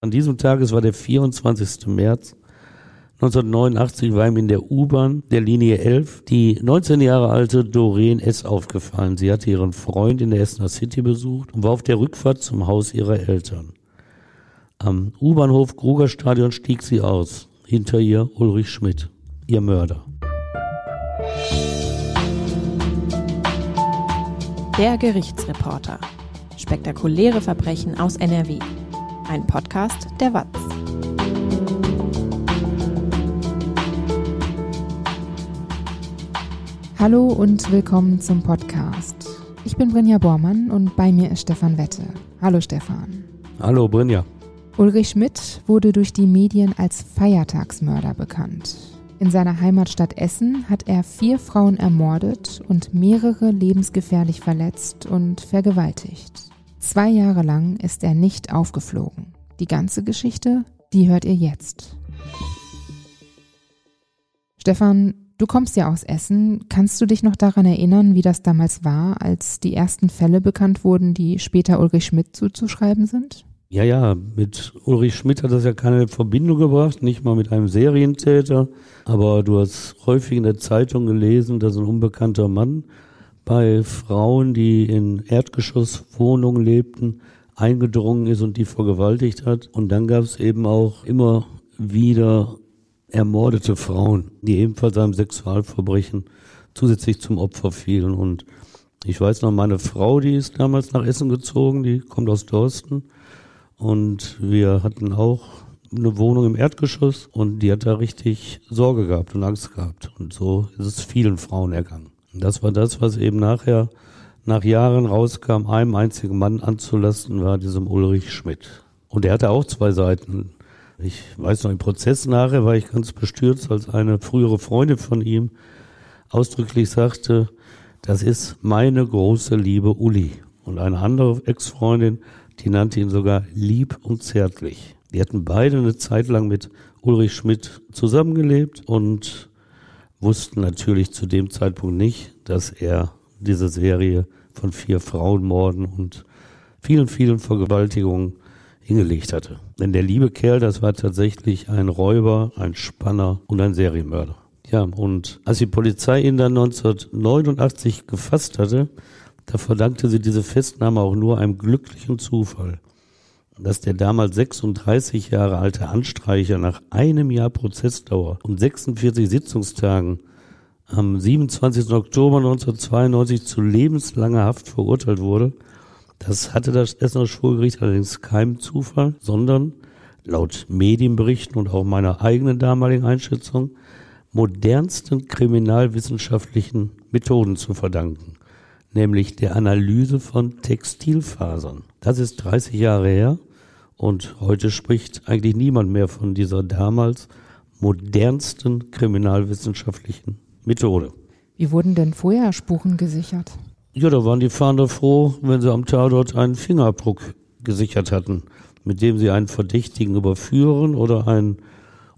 An diesem Tag, es war der 24. März 1989, war ihm in der U-Bahn der Linie 11 die 19 Jahre alte Doreen S. aufgefallen. Sie hatte ihren Freund in der Essener City besucht und war auf der Rückfahrt zum Haus ihrer Eltern. Am U-Bahnhof Grugerstadion stieg sie aus. Hinter ihr Ulrich Schmidt, ihr Mörder. Der Gerichtsreporter. Spektakuläre Verbrechen aus NRW. Ein Podcast der WAZ. Hallo und willkommen zum Podcast. Ich bin Brinja Bormann und bei mir ist Stefan Wette. Hallo Stefan. Hallo Brinja. Ulrich Schmidt wurde durch die Medien als Feiertagsmörder bekannt. In seiner Heimatstadt Essen hat er vier Frauen ermordet und mehrere lebensgefährlich verletzt und vergewaltigt. Zwei Jahre lang ist er nicht aufgeflogen. Die ganze Geschichte, die hört ihr jetzt. Stefan, du kommst ja aus Essen. Kannst du dich noch daran erinnern, wie das damals war, als die ersten Fälle bekannt wurden, die später Ulrich Schmidt zuzuschreiben sind? Ja, ja, mit Ulrich Schmidt hat das ja keine Verbindung gebracht, nicht mal mit einem Serientäter. Aber du hast häufig in der Zeitung gelesen, dass ein unbekannter Mann bei Frauen, die in Erdgeschosswohnungen lebten, eingedrungen ist und die vergewaltigt hat. Und dann gab es eben auch immer wieder ermordete Frauen, die ebenfalls einem Sexualverbrechen zusätzlich zum Opfer fielen. Und ich weiß noch, meine Frau, die ist damals nach Essen gezogen, die kommt aus Dorsten. Und wir hatten auch eine Wohnung im Erdgeschoss und die hat da richtig Sorge gehabt und Angst gehabt. Und so ist es vielen Frauen ergangen. Das war das, was eben nachher, nach Jahren rauskam, einem einzigen Mann anzulasten, war diesem Ulrich Schmidt. Und er hatte auch zwei Seiten. Ich weiß noch, im Prozess nachher war ich ganz bestürzt, als eine frühere Freundin von ihm ausdrücklich sagte, das ist meine große Liebe Uli. Und eine andere Ex-Freundin die nannte ihn sogar lieb und zärtlich. Die hatten beide eine Zeit lang mit Ulrich Schmidt zusammengelebt und wussten natürlich zu dem Zeitpunkt nicht, dass er diese Serie von vier Frauenmorden und vielen, vielen Vergewaltigungen hingelegt hatte. Denn der liebe Kerl, das war tatsächlich ein Räuber, ein Spanner und ein Serienmörder. Ja, und als die Polizei ihn dann 1989 gefasst hatte, da verdankte sie diese Festnahme auch nur einem glücklichen Zufall, dass der damals 36 Jahre alte Anstreicher nach einem Jahr Prozessdauer und 46 Sitzungstagen am 27. Oktober 1992 zu lebenslanger Haft verurteilt wurde. Das hatte das Essener Schwurgericht allerdings keinem Zufall, sondern laut Medienberichten und auch meiner eigenen damaligen Einschätzung modernsten kriminalwissenschaftlichen Methoden zu verdanken nämlich der Analyse von Textilfasern. Das ist 30 Jahre her und heute spricht eigentlich niemand mehr von dieser damals modernsten kriminalwissenschaftlichen Methode. Wie wurden denn vorher Spuren gesichert? Ja, da waren die Fahnder froh, wenn sie am Tatort einen Fingerabdruck gesichert hatten, mit dem sie einen Verdächtigen überführen oder einen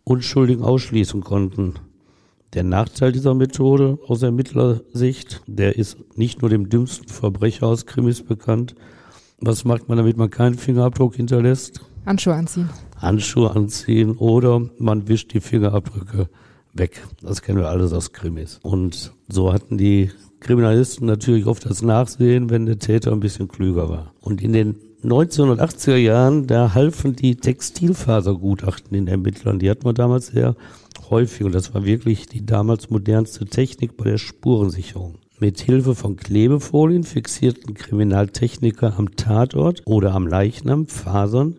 Unschuldigen ausschließen konnten. Der Nachteil dieser Methode aus Ermittlersicht, der ist nicht nur dem dümmsten Verbrecher aus Krimis bekannt. Was macht man, damit man keinen Fingerabdruck hinterlässt? Handschuhe anziehen. Handschuhe anziehen oder man wischt die Fingerabdrücke weg. Das kennen wir alles aus Krimis. Und so hatten die Kriminalisten natürlich oft das Nachsehen, wenn der Täter ein bisschen klüger war. Und in den 1980er Jahren, da halfen die Textilfasergutachten den Ermittlern. Die hatten wir damals sehr häufig und das war wirklich die damals modernste Technik bei der Spurensicherung. Mit Hilfe von Klebefolien fixierten Kriminaltechniker am Tatort oder am Leichnam Fasern,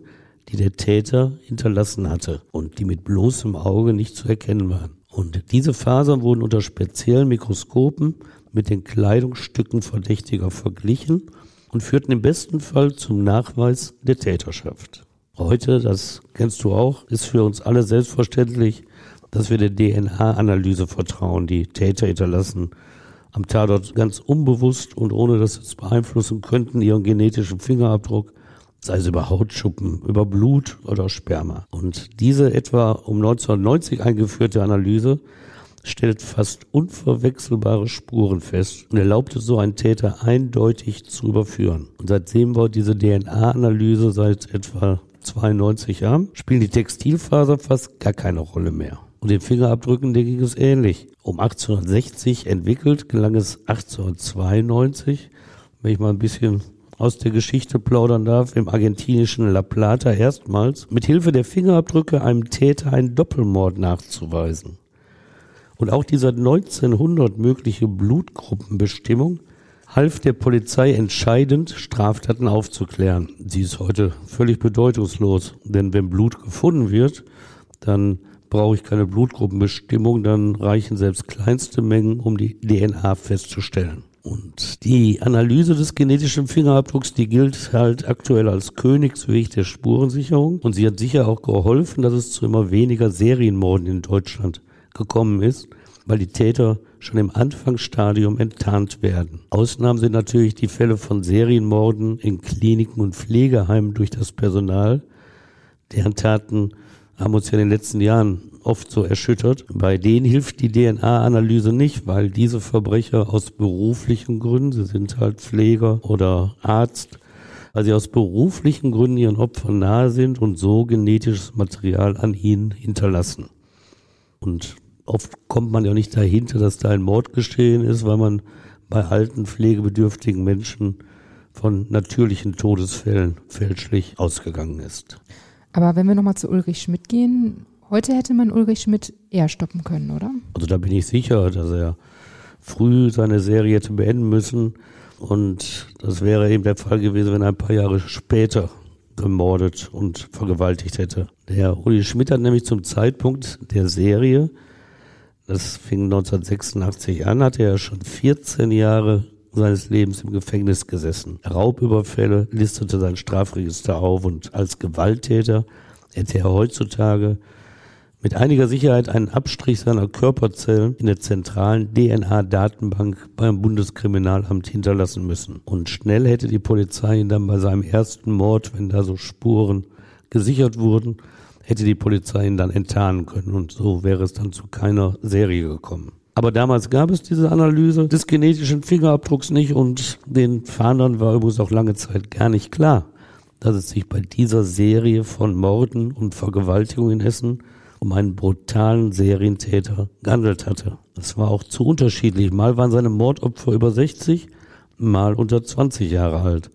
die der Täter hinterlassen hatte und die mit bloßem Auge nicht zu erkennen waren. Und diese Fasern wurden unter speziellen Mikroskopen mit den Kleidungsstücken Verdächtiger verglichen und führten im besten Fall zum Nachweis der Täterschaft. Heute, das kennst du auch, ist für uns alle selbstverständlich, dass wir der DNA-Analyse vertrauen, die Täter hinterlassen am Tatort ganz unbewusst und ohne dass sie es beeinflussen könnten, ihren genetischen Fingerabdruck, sei es über Hautschuppen, über Blut oder Sperma. Und diese etwa um 1990 eingeführte Analyse stellt fast unverwechselbare Spuren fest und erlaubt es so einen Täter eindeutig zu überführen. Und seitdem war diese DNA-Analyse seit etwa 1892 haben, spielen die Textilfaser fast gar keine Rolle mehr. Und den Fingerabdrücken, der ging es ähnlich. Um 1860 entwickelt, gelang es 1892, wenn ich mal ein bisschen aus der Geschichte plaudern darf, im argentinischen La Plata erstmals, mit Hilfe der Fingerabdrücke einem Täter einen Doppelmord nachzuweisen. Und auch die seit 1900 mögliche Blutgruppenbestimmung half der Polizei entscheidend, Straftaten aufzuklären. Sie ist heute völlig bedeutungslos, denn wenn Blut gefunden wird, dann brauche ich keine Blutgruppenbestimmung, dann reichen selbst kleinste Mengen, um die DNA festzustellen. Und die Analyse des genetischen Fingerabdrucks, die gilt halt aktuell als Königsweg der Spurensicherung. Und sie hat sicher auch geholfen, dass es zu immer weniger Serienmorden in Deutschland gekommen ist, weil die Täter schon im Anfangsstadium enttarnt werden. Ausnahmen sind natürlich die Fälle von Serienmorden in Kliniken und Pflegeheimen durch das Personal. Deren Taten haben uns ja in den letzten Jahren oft so erschüttert. Bei denen hilft die DNA-Analyse nicht, weil diese Verbrecher aus beruflichen Gründen, sie sind halt Pfleger oder Arzt, weil sie aus beruflichen Gründen ihren Opfern nahe sind und so genetisches Material an ihnen hinterlassen. Und oft kommt man ja nicht dahinter, dass da ein Mord geschehen ist, weil man bei alten, pflegebedürftigen Menschen von natürlichen Todesfällen fälschlich ausgegangen ist. Aber wenn wir nochmal zu Ulrich Schmidt gehen, heute hätte man Ulrich Schmidt eher stoppen können, oder? Also da bin ich sicher, dass er früh seine Serie hätte beenden müssen. Und das wäre eben der Fall gewesen, wenn er ein paar Jahre später gemordet und vergewaltigt hätte. Der Uli Schmidt hat nämlich zum Zeitpunkt der Serie, das fing 1986 an, hatte er schon 14 Jahre seines Lebens im Gefängnis gesessen. Raubüberfälle listete sein Strafregister auf und als Gewalttäter hätte er heutzutage mit einiger Sicherheit einen Abstrich seiner Körperzellen in der zentralen DNA-Datenbank beim Bundeskriminalamt hinterlassen müssen. Und schnell hätte die Polizei ihn dann bei seinem ersten Mord, wenn da so Spuren gesichert wurden, hätte die Polizei ihn dann enttarnen können. Und so wäre es dann zu keiner Serie gekommen. Aber damals gab es diese Analyse des genetischen Fingerabdrucks nicht und den Fahndern war übrigens auch lange Zeit gar nicht klar, dass es sich bei dieser Serie von Morden und Vergewaltigungen in Hessen um einen brutalen Serientäter gehandelt hatte. Das war auch zu unterschiedlich. Mal waren seine Mordopfer über 60, mal unter 20 Jahre alt.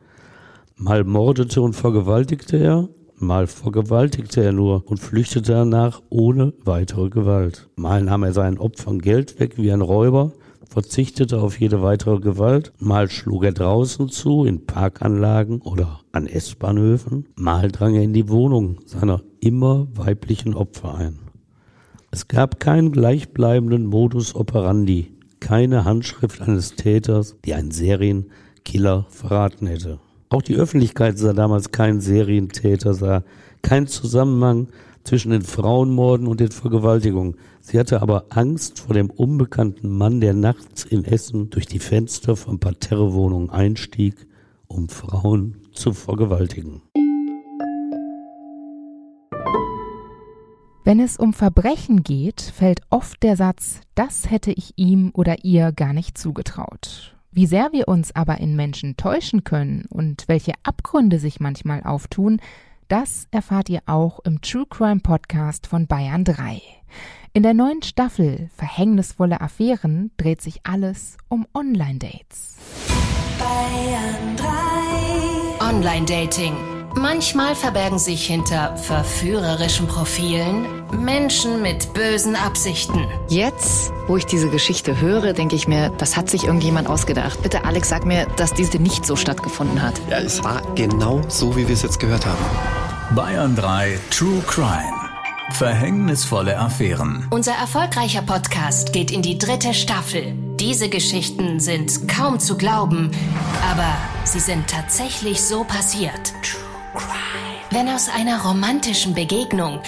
Mal mordete und vergewaltigte er, Mal vergewaltigte er nur und flüchtete danach ohne weitere Gewalt. Mal nahm er seinen Opfern Geld weg wie ein Räuber, verzichtete auf jede weitere Gewalt. Mal schlug er draußen zu, in Parkanlagen oder an S-Bahnhöfen. Mal drang er in die Wohnung seiner immer weiblichen Opfer ein. Es gab keinen gleichbleibenden Modus operandi, keine Handschrift eines Täters, die einen Serienkiller verraten hätte. Auch die Öffentlichkeit sah damals keinen Serientäter, sah keinen Zusammenhang zwischen den Frauenmorden und den Vergewaltigungen. Sie hatte aber Angst vor dem unbekannten Mann, der nachts in Essen durch die Fenster von Parterrewohnungen einstieg, um Frauen zu vergewaltigen. Wenn es um Verbrechen geht, fällt oft der Satz, das hätte ich ihm oder ihr gar nicht zugetraut. Wie sehr wir uns aber in Menschen täuschen können und welche Abgründe sich manchmal auftun, das erfahrt ihr auch im True Crime Podcast von Bayern 3. In der neuen Staffel Verhängnisvolle Affären dreht sich alles um Online-Dates. Bayern 3 Online-Dating Manchmal verbergen sich hinter verführerischen Profilen Menschen mit bösen Absichten. Jetzt, wo ich diese Geschichte höre, denke ich mir, das hat sich irgendjemand ausgedacht. Bitte, Alex, sag mir, dass diese nicht so stattgefunden hat. Ja, es war genau so, wie wir es jetzt gehört haben. Bayern 3 True Crime. Verhängnisvolle Affären. Unser erfolgreicher Podcast geht in die dritte Staffel. Diese Geschichten sind kaum zu glauben, aber sie sind tatsächlich so passiert. True wenn aus einer romantischen Begegnung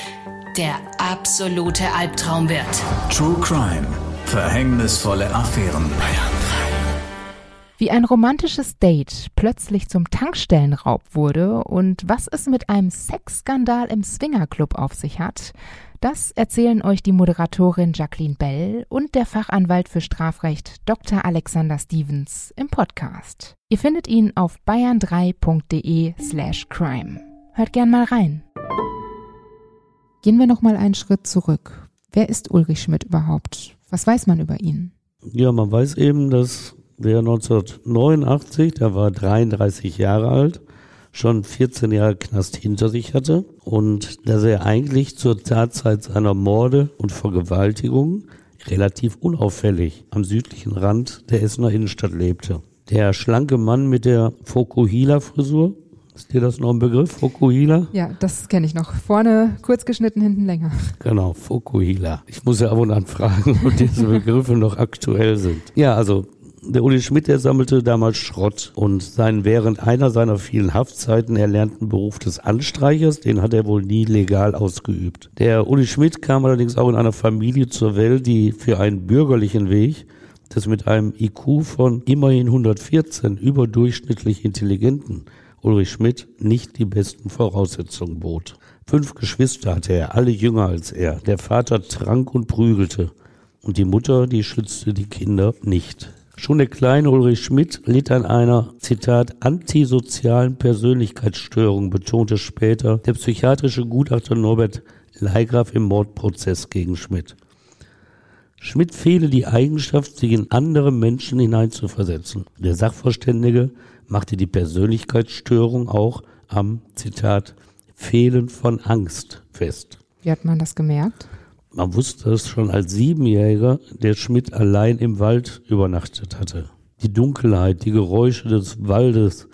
der absolute Albtraum wird. True Crime. Verhängnisvolle Affären. Wie ein romantisches Date plötzlich zum Tankstellenraub wurde und was es mit einem Sexskandal im Swingerclub auf sich hat, das erzählen euch die Moderatorin Jacqueline Bell und der Fachanwalt für Strafrecht Dr. Alexander Stevens im Podcast. Ihr findet ihn auf bayern3.de slash crime. Hört gern mal rein. Gehen wir noch mal einen Schritt zurück. Wer ist Ulrich Schmidt überhaupt? Was weiß man über ihn? Ja, man weiß eben, dass der 1989, der war 33 Jahre alt, schon 14 Jahre Knast hinter sich hatte und dass er eigentlich zur Tatzeit seiner Morde und Vergewaltigung relativ unauffällig am südlichen Rand der Essener Innenstadt lebte. Der schlanke Mann mit der Fokuhila-Frisur, ist dir das noch ein Begriff, Fokuhila? Ja, das kenne ich noch. Vorne kurz geschnitten, hinten länger. Genau, Fokuhila. Ich muss ja ab und an fragen, ob diese Begriffe noch aktuell sind. Ja, also der Uli Schmidt, der sammelte damals Schrott und seinen während einer seiner vielen Haftzeiten erlernten Beruf des Anstreichers, den hat er wohl nie legal ausgeübt. Der Uli Schmidt kam allerdings auch in einer Familie zur Welt, die für einen bürgerlichen Weg des mit einem IQ von immerhin 114 überdurchschnittlich intelligenten Ulrich Schmidt nicht die besten Voraussetzungen bot. Fünf Geschwister hatte er, alle jünger als er. Der Vater trank und prügelte. Und die Mutter, die schützte die Kinder nicht. Schon der kleine Ulrich Schmidt litt an einer, Zitat, antisozialen Persönlichkeitsstörung, betonte später der psychiatrische Gutachter Norbert Leigraf im Mordprozess gegen Schmidt. Schmidt fehle die Eigenschaft, sich in andere Menschen hineinzuversetzen. Der Sachverständige machte die Persönlichkeitsstörung auch am, Zitat, Fehlen von Angst fest. Wie hat man das gemerkt? Man wusste es schon als Siebenjähriger, der Schmidt allein im Wald übernachtet hatte. Die Dunkelheit, die Geräusche des Waldes,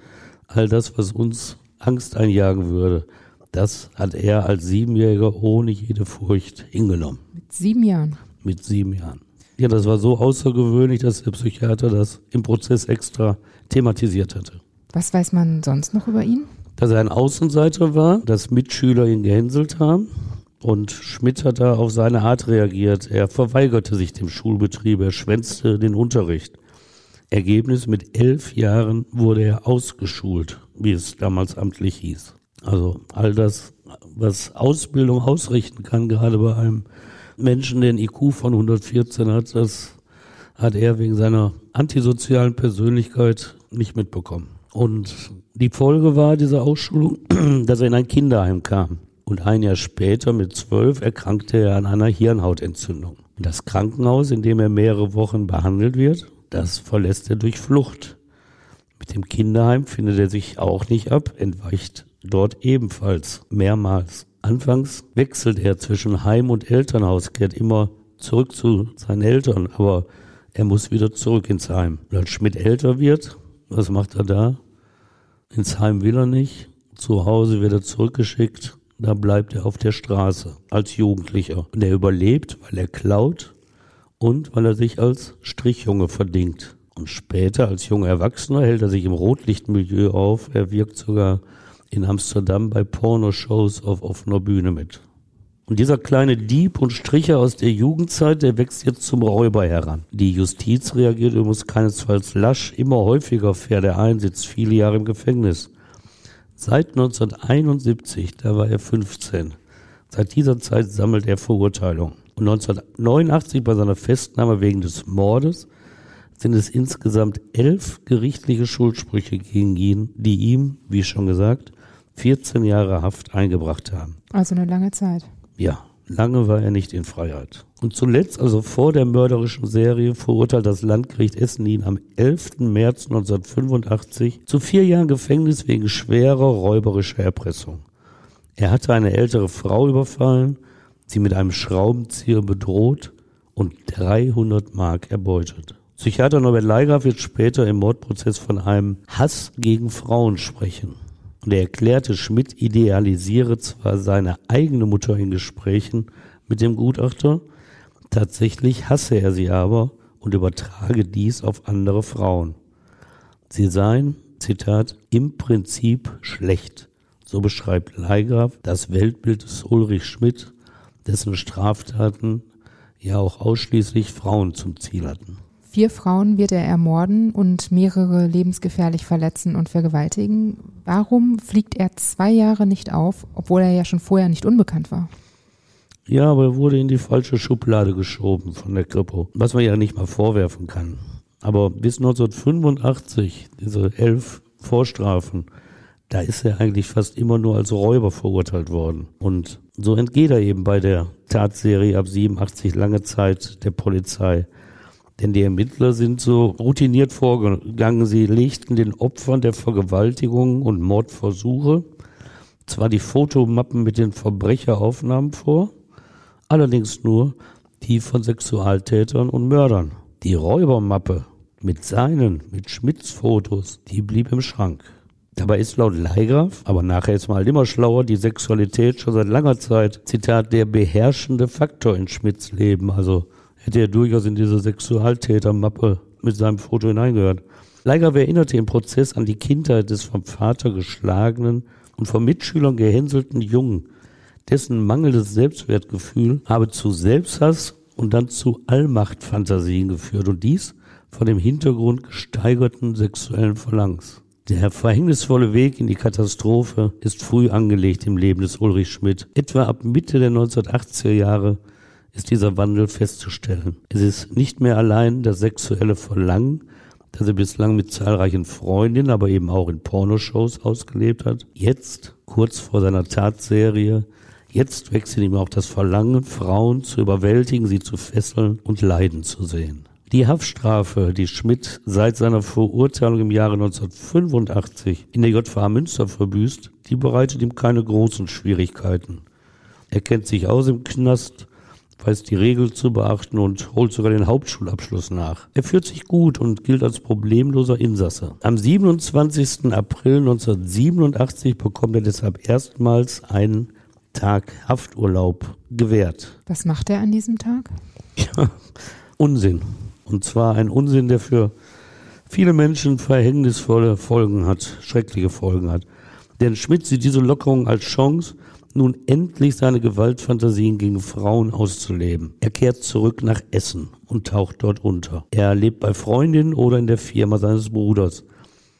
all das, was uns Angst einjagen würde, das hat er als Siebenjähriger ohne jede Furcht hingenommen. Mit sieben Jahren. Mit sieben Jahren. Ja, das war so außergewöhnlich, dass der Psychiater das im Prozess extra thematisiert hatte. Was weiß man sonst noch über ihn? Dass er ein Außenseiter war, dass Mitschüler ihn gehänselt haben und Schmidt hat da auf seine Art reagiert. Er verweigerte sich dem Schulbetrieb, er schwänzte den Unterricht. Ergebnis, mit elf Jahren wurde er ausgeschult, wie es damals amtlich hieß. Also all das, was Ausbildung ausrichten kann, gerade bei einem Menschen, der ein IQ von 114 hat, das hat er wegen seiner antisozialen Persönlichkeit nicht mitbekommen. Und die Folge war dieser Ausschulung, dass er in ein Kinderheim kam. Und ein Jahr später, mit zwölf, erkrankte er an einer Hirnhautentzündung. Das Krankenhaus, in dem er mehrere Wochen behandelt wird, das verlässt er durch Flucht. Mit dem Kinderheim findet er sich auch nicht ab, entweicht dort ebenfalls mehrmals. Anfangs wechselt er zwischen Heim und Elternhaus, kehrt immer zurück zu seinen Eltern, aber er muss wieder zurück ins Heim. Und als Schmidt älter wird, was macht er da? Ins Heim will er nicht, zu Hause wird er zurückgeschickt, da bleibt er auf der Straße als Jugendlicher. Und er überlebt, weil er klaut und weil er sich als Strichjunge verdingt. Und später als junger Erwachsener hält er sich im Rotlichtmilieu auf. Er wirkt sogar in Amsterdam bei Pornoshows auf offener Bühne mit. Und dieser kleine Dieb und Stricher aus der Jugendzeit, der wächst jetzt zum Räuber heran. Die Justiz reagiert übrigens keinesfalls lasch. Immer häufiger fährt er ein, sitzt viele Jahre im Gefängnis. Seit 1971, da war er 15. Seit dieser Zeit sammelt er Verurteilung. Und 1989 bei seiner Festnahme wegen des Mordes sind es insgesamt elf gerichtliche Schuldsprüche gegen ihn, die ihm, wie schon gesagt, 14 Jahre Haft eingebracht haben. Also eine lange Zeit. Ja, lange war er nicht in Freiheit. Und zuletzt, also vor der mörderischen Serie, verurteilt das Landgericht Essen ihn am 11. März 1985 zu vier Jahren Gefängnis wegen schwerer räuberischer Erpressung. Er hatte eine ältere Frau überfallen, sie mit einem Schraubenzieher bedroht und 300 Mark erbeutet. Psychiater Norbert Leigraf wird später im Mordprozess von einem Hass gegen Frauen sprechen. Und er erklärte, Schmidt idealisiere zwar seine eigene Mutter in Gesprächen mit dem Gutachter, tatsächlich hasse er sie aber und übertrage dies auf andere Frauen. Sie seien, Zitat, im Prinzip schlecht. So beschreibt Leigraf das Weltbild des Ulrich Schmidt, dessen Straftaten ja auch ausschließlich Frauen zum Ziel hatten. Vier Frauen wird er ermorden und mehrere lebensgefährlich verletzen und vergewaltigen. Warum fliegt er zwei Jahre nicht auf, obwohl er ja schon vorher nicht unbekannt war? Ja, aber er wurde in die falsche Schublade geschoben von der Kripo, was man ja nicht mal vorwerfen kann. Aber bis 1985, diese elf Vorstrafen, da ist er eigentlich fast immer nur als Räuber verurteilt worden. Und So entgeht er eben bei der Tatserie ab 87 lange Zeit der Polizei. Denn die Ermittler sind so routiniert vorgegangen. Sie legten den Opfern der Vergewaltigungen und Mordversuche zwar die Fotomappen mit den Verbrecheraufnahmen vor, allerdings nur die von Sexualtätern und Mördern. Die Räubermappe mit seinen, mit Schmidts Fotos, die blieb im Schrank. Dabei ist laut Leigraf, aber nachher ist mal immer schlauer, die Sexualität schon seit langer Zeit, Zitat, der beherrschende Faktor in Schmidts Leben. Also hätte er durchaus in diese Sexualtätermappe mit seinem Foto hineingehört. Leigraf erinnerte im Prozess an die Kindheit des vom Vater geschlagenen und von Mitschülern gehänselten Jungen, dessen mangelndes Selbstwertgefühl habe zu Selbsthass und dann zu Allmachtfantasien geführt und dies vor dem Hintergrund gesteigerten sexuellen Verlangens. Der verhängnisvolle Weg in die Katastrophe ist früh angelegt im Leben des Ulrich Schmidt. Etwa ab Mitte der 1980er Jahre ist dieser Wandel festzustellen. Es ist nicht mehr allein das sexuelle Verlangen, das er bislang mit zahlreichen Freundinnen, aber eben auch in Pornoshows ausgelebt hat. Jetzt, kurz vor seiner Tatserie, jetzt wächst in ihm auch das Verlangen, Frauen zu überwältigen, sie zu fesseln und leiden zu sehen. Die Haftstrafe, die Schmidt seit seiner Verurteilung im Jahre 1985 in der JVA Münster verbüßt, die bereitet ihm keine großen Schwierigkeiten. Er kennt sich aus im Knast, weiß die Regel zu beachten und holt sogar den Hauptschulabschluss nach. Er führt sich gut und gilt als problemloser Insasse. Am 27. April 1987 bekommt er deshalb erstmals einen Tag Hafturlaub gewährt. Was macht er an diesem Tag? Ja, Unsinn. Und zwar ein Unsinn, der für viele Menschen verhängnisvolle Folgen hat, schreckliche Folgen hat. Denn Schmidt sieht diese Lockerung als Chance, nun endlich seine Gewaltfantasien gegen Frauen auszuleben. Er kehrt zurück nach Essen und taucht dort unter. Er lebt bei Freundinnen oder in der Firma seines Bruders.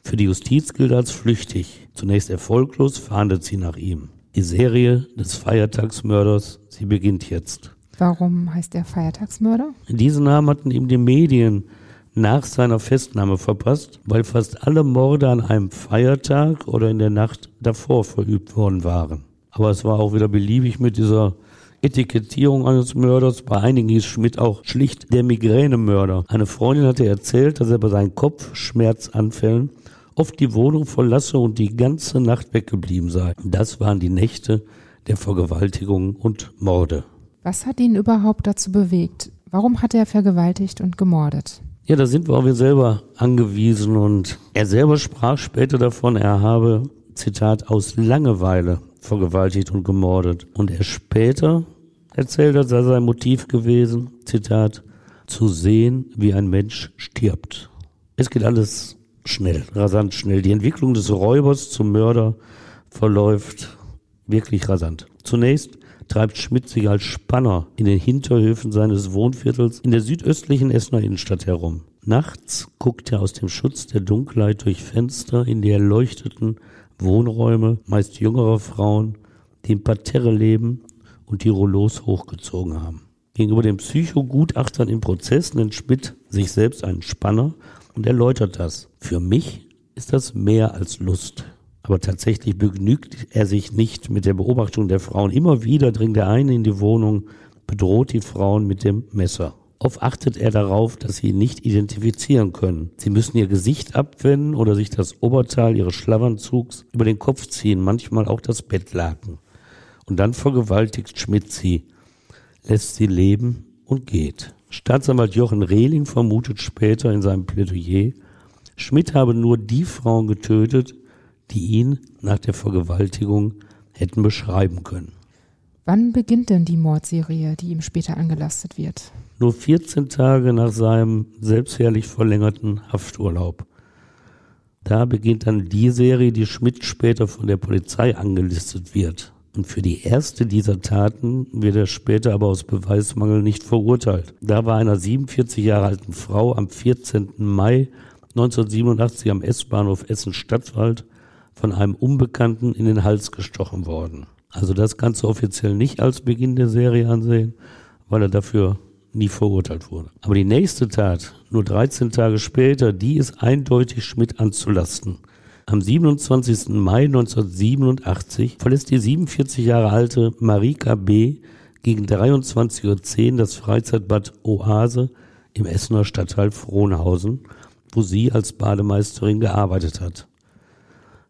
Für die Justiz gilt er als flüchtig. Zunächst erfolglos fahndet sie nach ihm. Die Serie des Feiertagsmörders, sie beginnt jetzt. Warum heißt er Feiertagsmörder? Diesen Namen hatten ihm die Medien nach seiner Festnahme verpasst, weil fast alle Morde an einem Feiertag oder in der Nacht davor verübt worden waren. Aber es war auch wieder beliebig mit dieser Etikettierung eines Mörders. Bei einigen hieß Schmidt auch schlicht der Migränemörder. Eine Freundin hatte erzählt, dass er bei seinen Kopfschmerzanfällen oft die Wohnung verlasse und die ganze Nacht weggeblieben sei. Das waren die Nächte der Vergewaltigungen und Morde. Was hat ihn überhaupt dazu bewegt? Warum hat er vergewaltigt und gemordet? Ja, da sind wir auch wir selber angewiesen und er selber sprach später davon, er habe, Zitat, aus Langeweile vergewaltigt und gemordet. Und er später erzählt hat, sei sein Motiv gewesen, Zitat, zu sehen, wie ein Mensch stirbt. Es geht alles schnell, rasant schnell. Die Entwicklung des Räubers zum Mörder verläuft wirklich rasant. Zunächst treibt Schmidt sich als Spanner in den Hinterhöfen seines Wohnviertels in der südöstlichen Essener Innenstadt herum. Nachts guckt er aus dem Schutz der Dunkelheit durch Fenster in die erleuchteten Wohnräume, meist jüngerer Frauen, die im Parterre leben und die Rollos hochgezogen haben. Gegenüber den Psychogutachtern im Prozess nennt Schmidt sich selbst einen Spanner und erläutert das. Für mich ist das mehr als Lust. Aber tatsächlich begnügt er sich nicht mit der Beobachtung der Frauen. Immer wieder dringt der eine in die Wohnung, bedroht die Frauen mit dem Messer. Oft achtet er darauf, dass sie ihn nicht identifizieren können. Sie müssen ihr Gesicht abwenden oder sich das Oberteil ihres Schlafanzugs über den Kopf ziehen, manchmal auch das Bettlaken. Und dann vergewaltigt Schmidt sie, lässt sie leben und geht. Staatsanwalt Jochen Rehling vermutet später in seinem Plädoyer, Schmidt habe nur die Frauen getötet, die ihn nach der Vergewaltigung hätten beschreiben können. Wann beginnt denn die Mordserie, die ihm später angelastet wird? Nur 14 Tage nach seinem selbstherrlich verlängerten Hafturlaub. Da beginnt dann die Serie, die Schmidt später von der Polizei angelistet wird. Und für die erste dieser Taten wird er später aber aus Beweismangel nicht verurteilt. Da war einer 47 Jahre alten Frau am 14. Mai 1987 am S-Bahnhof Essen-Stadtwald von einem Unbekannten in den Hals gestochen worden. Also das kannst du offiziell nicht als Beginn der Serie ansehen, weil er dafür nie verurteilt wurde. Aber die nächste Tat, nur 13 Tage später, die ist eindeutig Schmidt anzulasten. Am 27. Mai 1987 verlässt die 47 Jahre alte Marika B. gegen 23.10 Uhr das Freizeitbad Oase im Essener Stadtteil Frohnhausen, wo sie als Bademeisterin gearbeitet hat.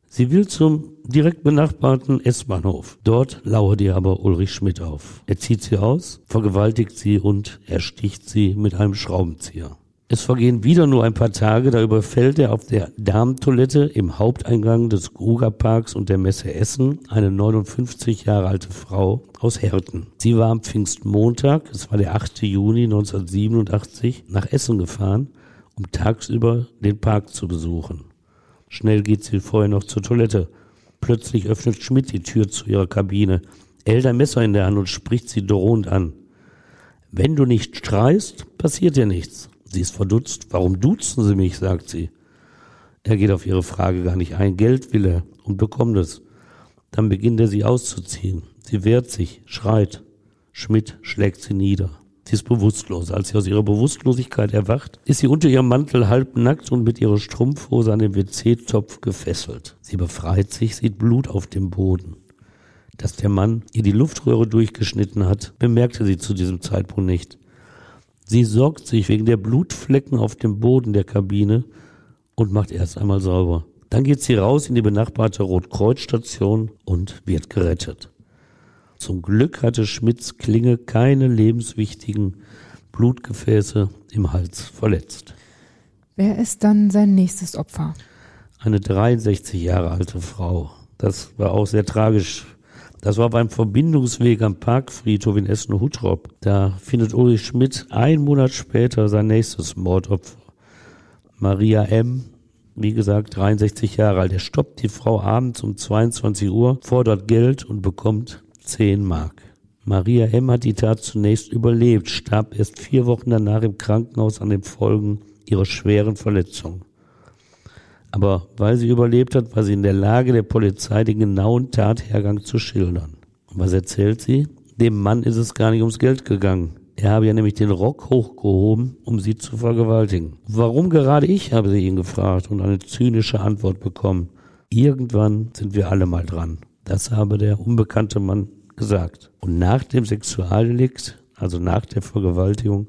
Sie will zum direkt benachbarten S-Bahnhof. Dort lauert ihr aber Ulrich Schmidt auf. Er zieht sie aus, vergewaltigt sie und ersticht sie mit einem Schraubenzieher. Es vergehen wieder nur ein paar Tage, da überfällt er auf der Damentoilette im Haupteingang des Grugerparks und der Messe Essen eine 59 Jahre alte Frau aus Herten. Sie war am Pfingstmontag, es war der 8. Juni 1987, nach Essen gefahren, um tagsüber den Park zu besuchen. Schnell geht sie vorher noch zur Toilette. Plötzlich öffnet Schmidt die Tür zu ihrer Kabine, hält ein Messer in der Hand und spricht sie drohend an. Wenn du nicht schreist, passiert dir nichts. Sie ist verdutzt. Warum duzen Sie mich? sagt sie. Er geht auf ihre Frage gar nicht ein. Geld will er und bekommt es. Dann beginnt er sie auszuziehen. Sie wehrt sich, schreit. Schmidt schlägt sie nieder. Sie ist bewusstlos. Als sie aus ihrer Bewusstlosigkeit erwacht, ist sie unter ihrem Mantel halbnackt und mit ihrer Strumpfhose an den WC-Topf gefesselt. Sie befreit sich, sieht Blut auf dem Boden. Dass der Mann ihr die Luftröhre durchgeschnitten hat, bemerkte sie zu diesem Zeitpunkt nicht. Sie sorgt sich wegen der Blutflecken auf dem Boden der Kabine und macht erst einmal sauber. Dann geht sie raus in die benachbarte Rotkreuzstation und wird gerettet. Zum Glück hatte Schmidts Klinge keine lebenswichtigen Blutgefäße im Hals verletzt. Wer ist dann sein nächstes Opfer? Eine 63 Jahre alte Frau. Das war auch sehr tragisch. Das war beim Verbindungsweg am Parkfriedhof in Essen-Hutrop. Da findet Ulrich Schmidt ein Monat später sein nächstes Mordopfer. Maria M., wie gesagt, 63 Jahre alt. Er stoppt die Frau abends um 22 Uhr, fordert Geld und bekommt 10 Mark. Maria M. hat die Tat zunächst überlebt, starb erst vier Wochen danach im Krankenhaus an den Folgen ihrer schweren Verletzung. Aber weil sie überlebt hat, war sie in der Lage, der Polizei den genauen Tathergang zu schildern. Und was erzählt sie? Dem Mann ist es gar nicht ums Geld gegangen. Er habe ja nämlich den Rock hochgehoben, um sie zu vergewaltigen. Warum gerade ich, habe sie ihn gefragt und eine zynische Antwort bekommen. Irgendwann sind wir alle mal dran. Das habe der unbekannte Mann gesagt. Und nach dem Sexualdelikt, also nach der Vergewaltigung,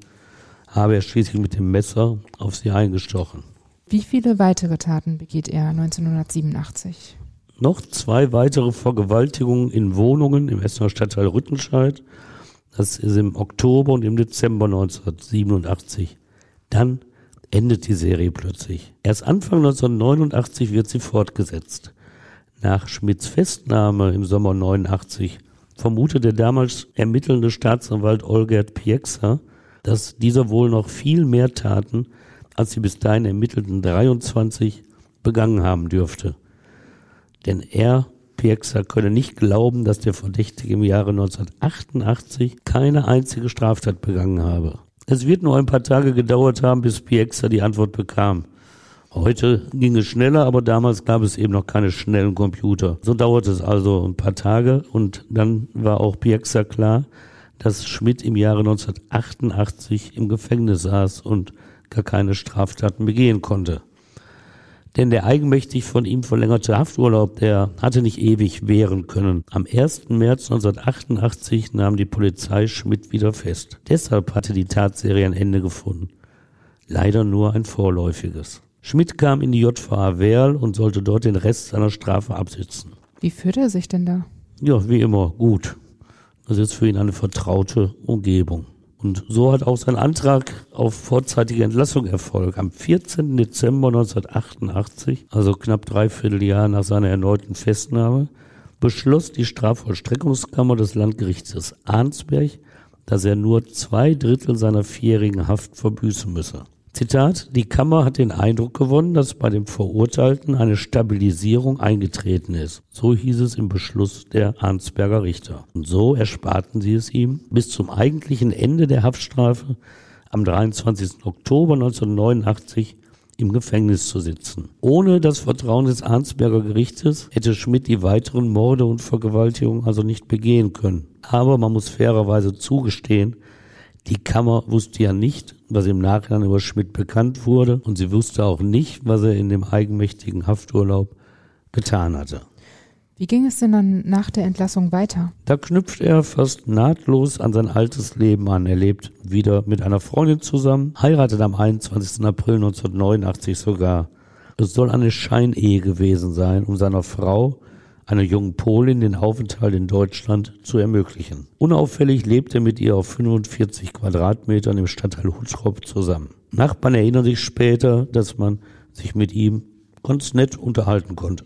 habe er schließlich mit dem Messer auf sie eingestochen. Wie viele weitere Taten begeht er 1987? Noch zwei weitere Vergewaltigungen in Wohnungen im Essener Stadtteil Rüttenscheid. Das ist im Oktober und im Dezember 1987. Dann endet die Serie plötzlich. Erst Anfang 1989 wird sie fortgesetzt. Nach Schmidts Festnahme im Sommer 89 vermutet der damals ermittelnde Staatsanwalt Olgert Pieksa, dass dieser wohl noch viel mehr Taten als die bis dahin ermittelten 23 begangen haben dürfte. Denn er, Pieksa, könne nicht glauben, dass der Verdächtige im Jahre 1988 keine einzige Straftat begangen habe. Es wird nur ein paar Tage gedauert haben, bis Pieksa die Antwort bekam. Heute ging es schneller, aber damals gab es eben noch keine schnellen Computer. So dauerte es also ein paar Tage und dann war auch Pieksa klar, dass Schmidt im Jahre 1988 im Gefängnis saß und gar keine Straftaten begehen konnte. Denn der eigenmächtig von ihm verlängerte Hafturlaub, der hatte nicht ewig währen können. Am 1. März 1988 nahm die Polizei Schmidt wieder fest. Deshalb hatte die Tatserie ein Ende gefunden. Leider nur ein vorläufiges. Schmidt kam in die JVA Werl und sollte dort den Rest seiner Strafe absitzen. Wie führt er sich denn da? Ja, wie immer, gut. Das ist für ihn eine vertraute Umgebung. Und so hat auch sein Antrag auf vorzeitige Entlassung Erfolg. Am 14. Dezember 1988, also knapp dreiviertel Jahr nach seiner erneuten Festnahme, beschloss die Strafvollstreckungskammer des Landgerichtes Arnsberg, dass er nur zwei Drittel seiner vierjährigen Haft verbüßen müsse. Zitat, die Kammer hat den Eindruck gewonnen, dass bei dem Verurteilten eine Stabilisierung eingetreten ist. So hieß es im Beschluss der Arnsberger Richter. Und so ersparten sie es ihm, bis zum eigentlichen Ende der Haftstrafe am 23. Oktober 1989 im Gefängnis zu sitzen. Ohne das Vertrauen des Arnsberger Gerichtes hätte Schmidt die weiteren Morde und Vergewaltigungen also nicht begehen können. Aber man muss fairerweise zugestehen, die Kammer wusste ja nicht, was im Nachhinein über Schmidt bekannt wurde und sie wusste auch nicht, was er in dem eigenmächtigen Hafturlaub getan hatte. Wie ging es denn dann nach der Entlassung weiter? Da knüpft er fast nahtlos an sein altes Leben an. Er lebt wieder mit einer Freundin zusammen, heiratet am 21. April 1989 sogar. Es soll eine Scheinehe gewesen sein, um seiner Frau, einer jungen Polin, den Aufenthalt in Deutschland zu ermöglichen. Unauffällig lebt er mit ihr auf 45 Quadratmetern im Stadtteil Hutrop zusammen. Nachbarn erinnern sich später, dass man sich mit ihm ganz nett unterhalten konnte.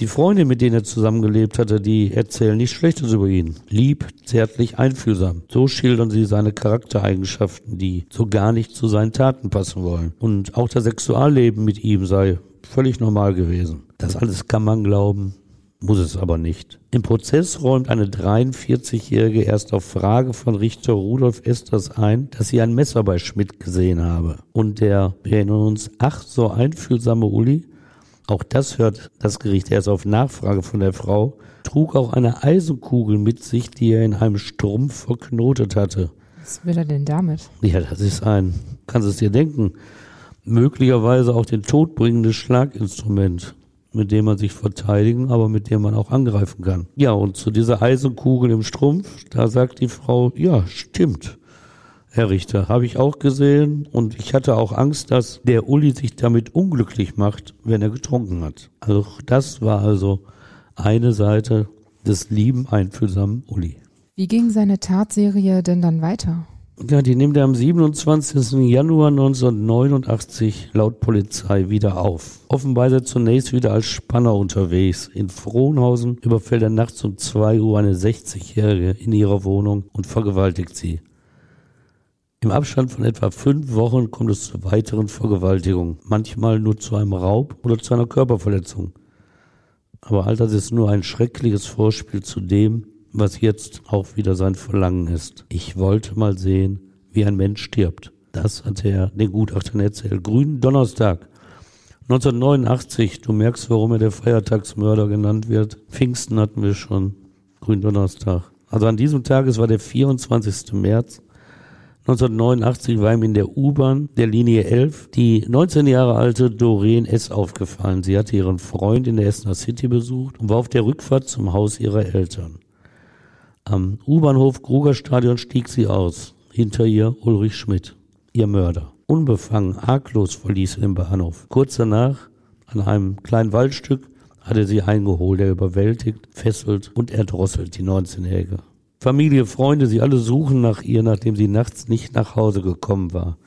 Die Freunde, mit denen er zusammengelebt hatte, die erzählen nichts Schlechtes über ihn. Lieb, zärtlich, einfühlsam. So schildern sie seine Charaktereigenschaften, die so gar nicht zu seinen Taten passen wollen. Und auch das Sexualleben mit ihm sei völlig normal gewesen. Das alles kann man glauben, muss es aber nicht. Im Prozess räumt eine 43-Jährige erst auf Frage von Richter Rudolf Esters ein, dass sie ein Messer bei Schmidt gesehen habe. Und der, wir erinnern uns, ach so einfühlsame Uli, auch das hört das Gericht erst auf Nachfrage von der Frau, trug auch eine Eisenkugel mit sich, die er in einem Strumpf verknotet hatte. Was will er denn damit? Ja, das ist ein, kannst du es dir denken, möglicherweise auch den todbringendes Schlaginstrument, mit dem man sich verteidigen, aber mit dem man auch angreifen kann. Ja, und zu dieser Eisenkugel im Strumpf, da sagt die Frau, ja, stimmt. Herr Richter, habe ich auch gesehen und ich hatte auch Angst, dass der Uli sich damit unglücklich macht, wenn er getrunken hat. Also das war also eine Seite des lieben, einfühlsamen Uli. Wie ging seine Tatserie denn dann weiter? Ja, die nimmt er am 27. Januar 1989 laut Polizei wieder auf. Offenbar ist er zunächst wieder als Spanner unterwegs. In Frohnhausen überfällt er nachts um 2 Uhr eine 60-Jährige in ihrer Wohnung und vergewaltigt sie. Im Abstand von etwa fünf Wochen kommt es zu weiteren Vergewaltigungen, manchmal nur zu einem Raub oder zu einer Körperverletzung. Aber all das ist nur ein schreckliches Vorspiel zu dem, was jetzt auch wieder sein Verlangen ist. Ich wollte mal sehen, wie ein Mensch stirbt. Das hat er den Gutachtern erzählt. Grünen Donnerstag 1989, du merkst, warum er der Feiertagsmörder genannt wird. Pfingsten hatten wir schon, Grünen Donnerstag. Also an diesem Tag, es war der 24. März, 1989 war ihm in der U-Bahn der Linie 11 die 19 Jahre alte Doreen S. aufgefallen. Sie hatte ihren Freund in der Essener City besucht und war auf der Rückfahrt zum Haus ihrer Eltern. Am U-Bahnhof Grugerstadion stieg sie aus. Hinter ihr Ulrich Schmidt, ihr Mörder. Unbefangen, arglos verließ er den Bahnhof. Kurz danach, an einem kleinen Waldstück, hat er sie eingeholt. Er überwältigt, fesselt und erdrosselt die 19-Jährige. Familie, Freunde, sie alle suchen nach ihr, nachdem sie nachts nicht nach Hause gekommen war.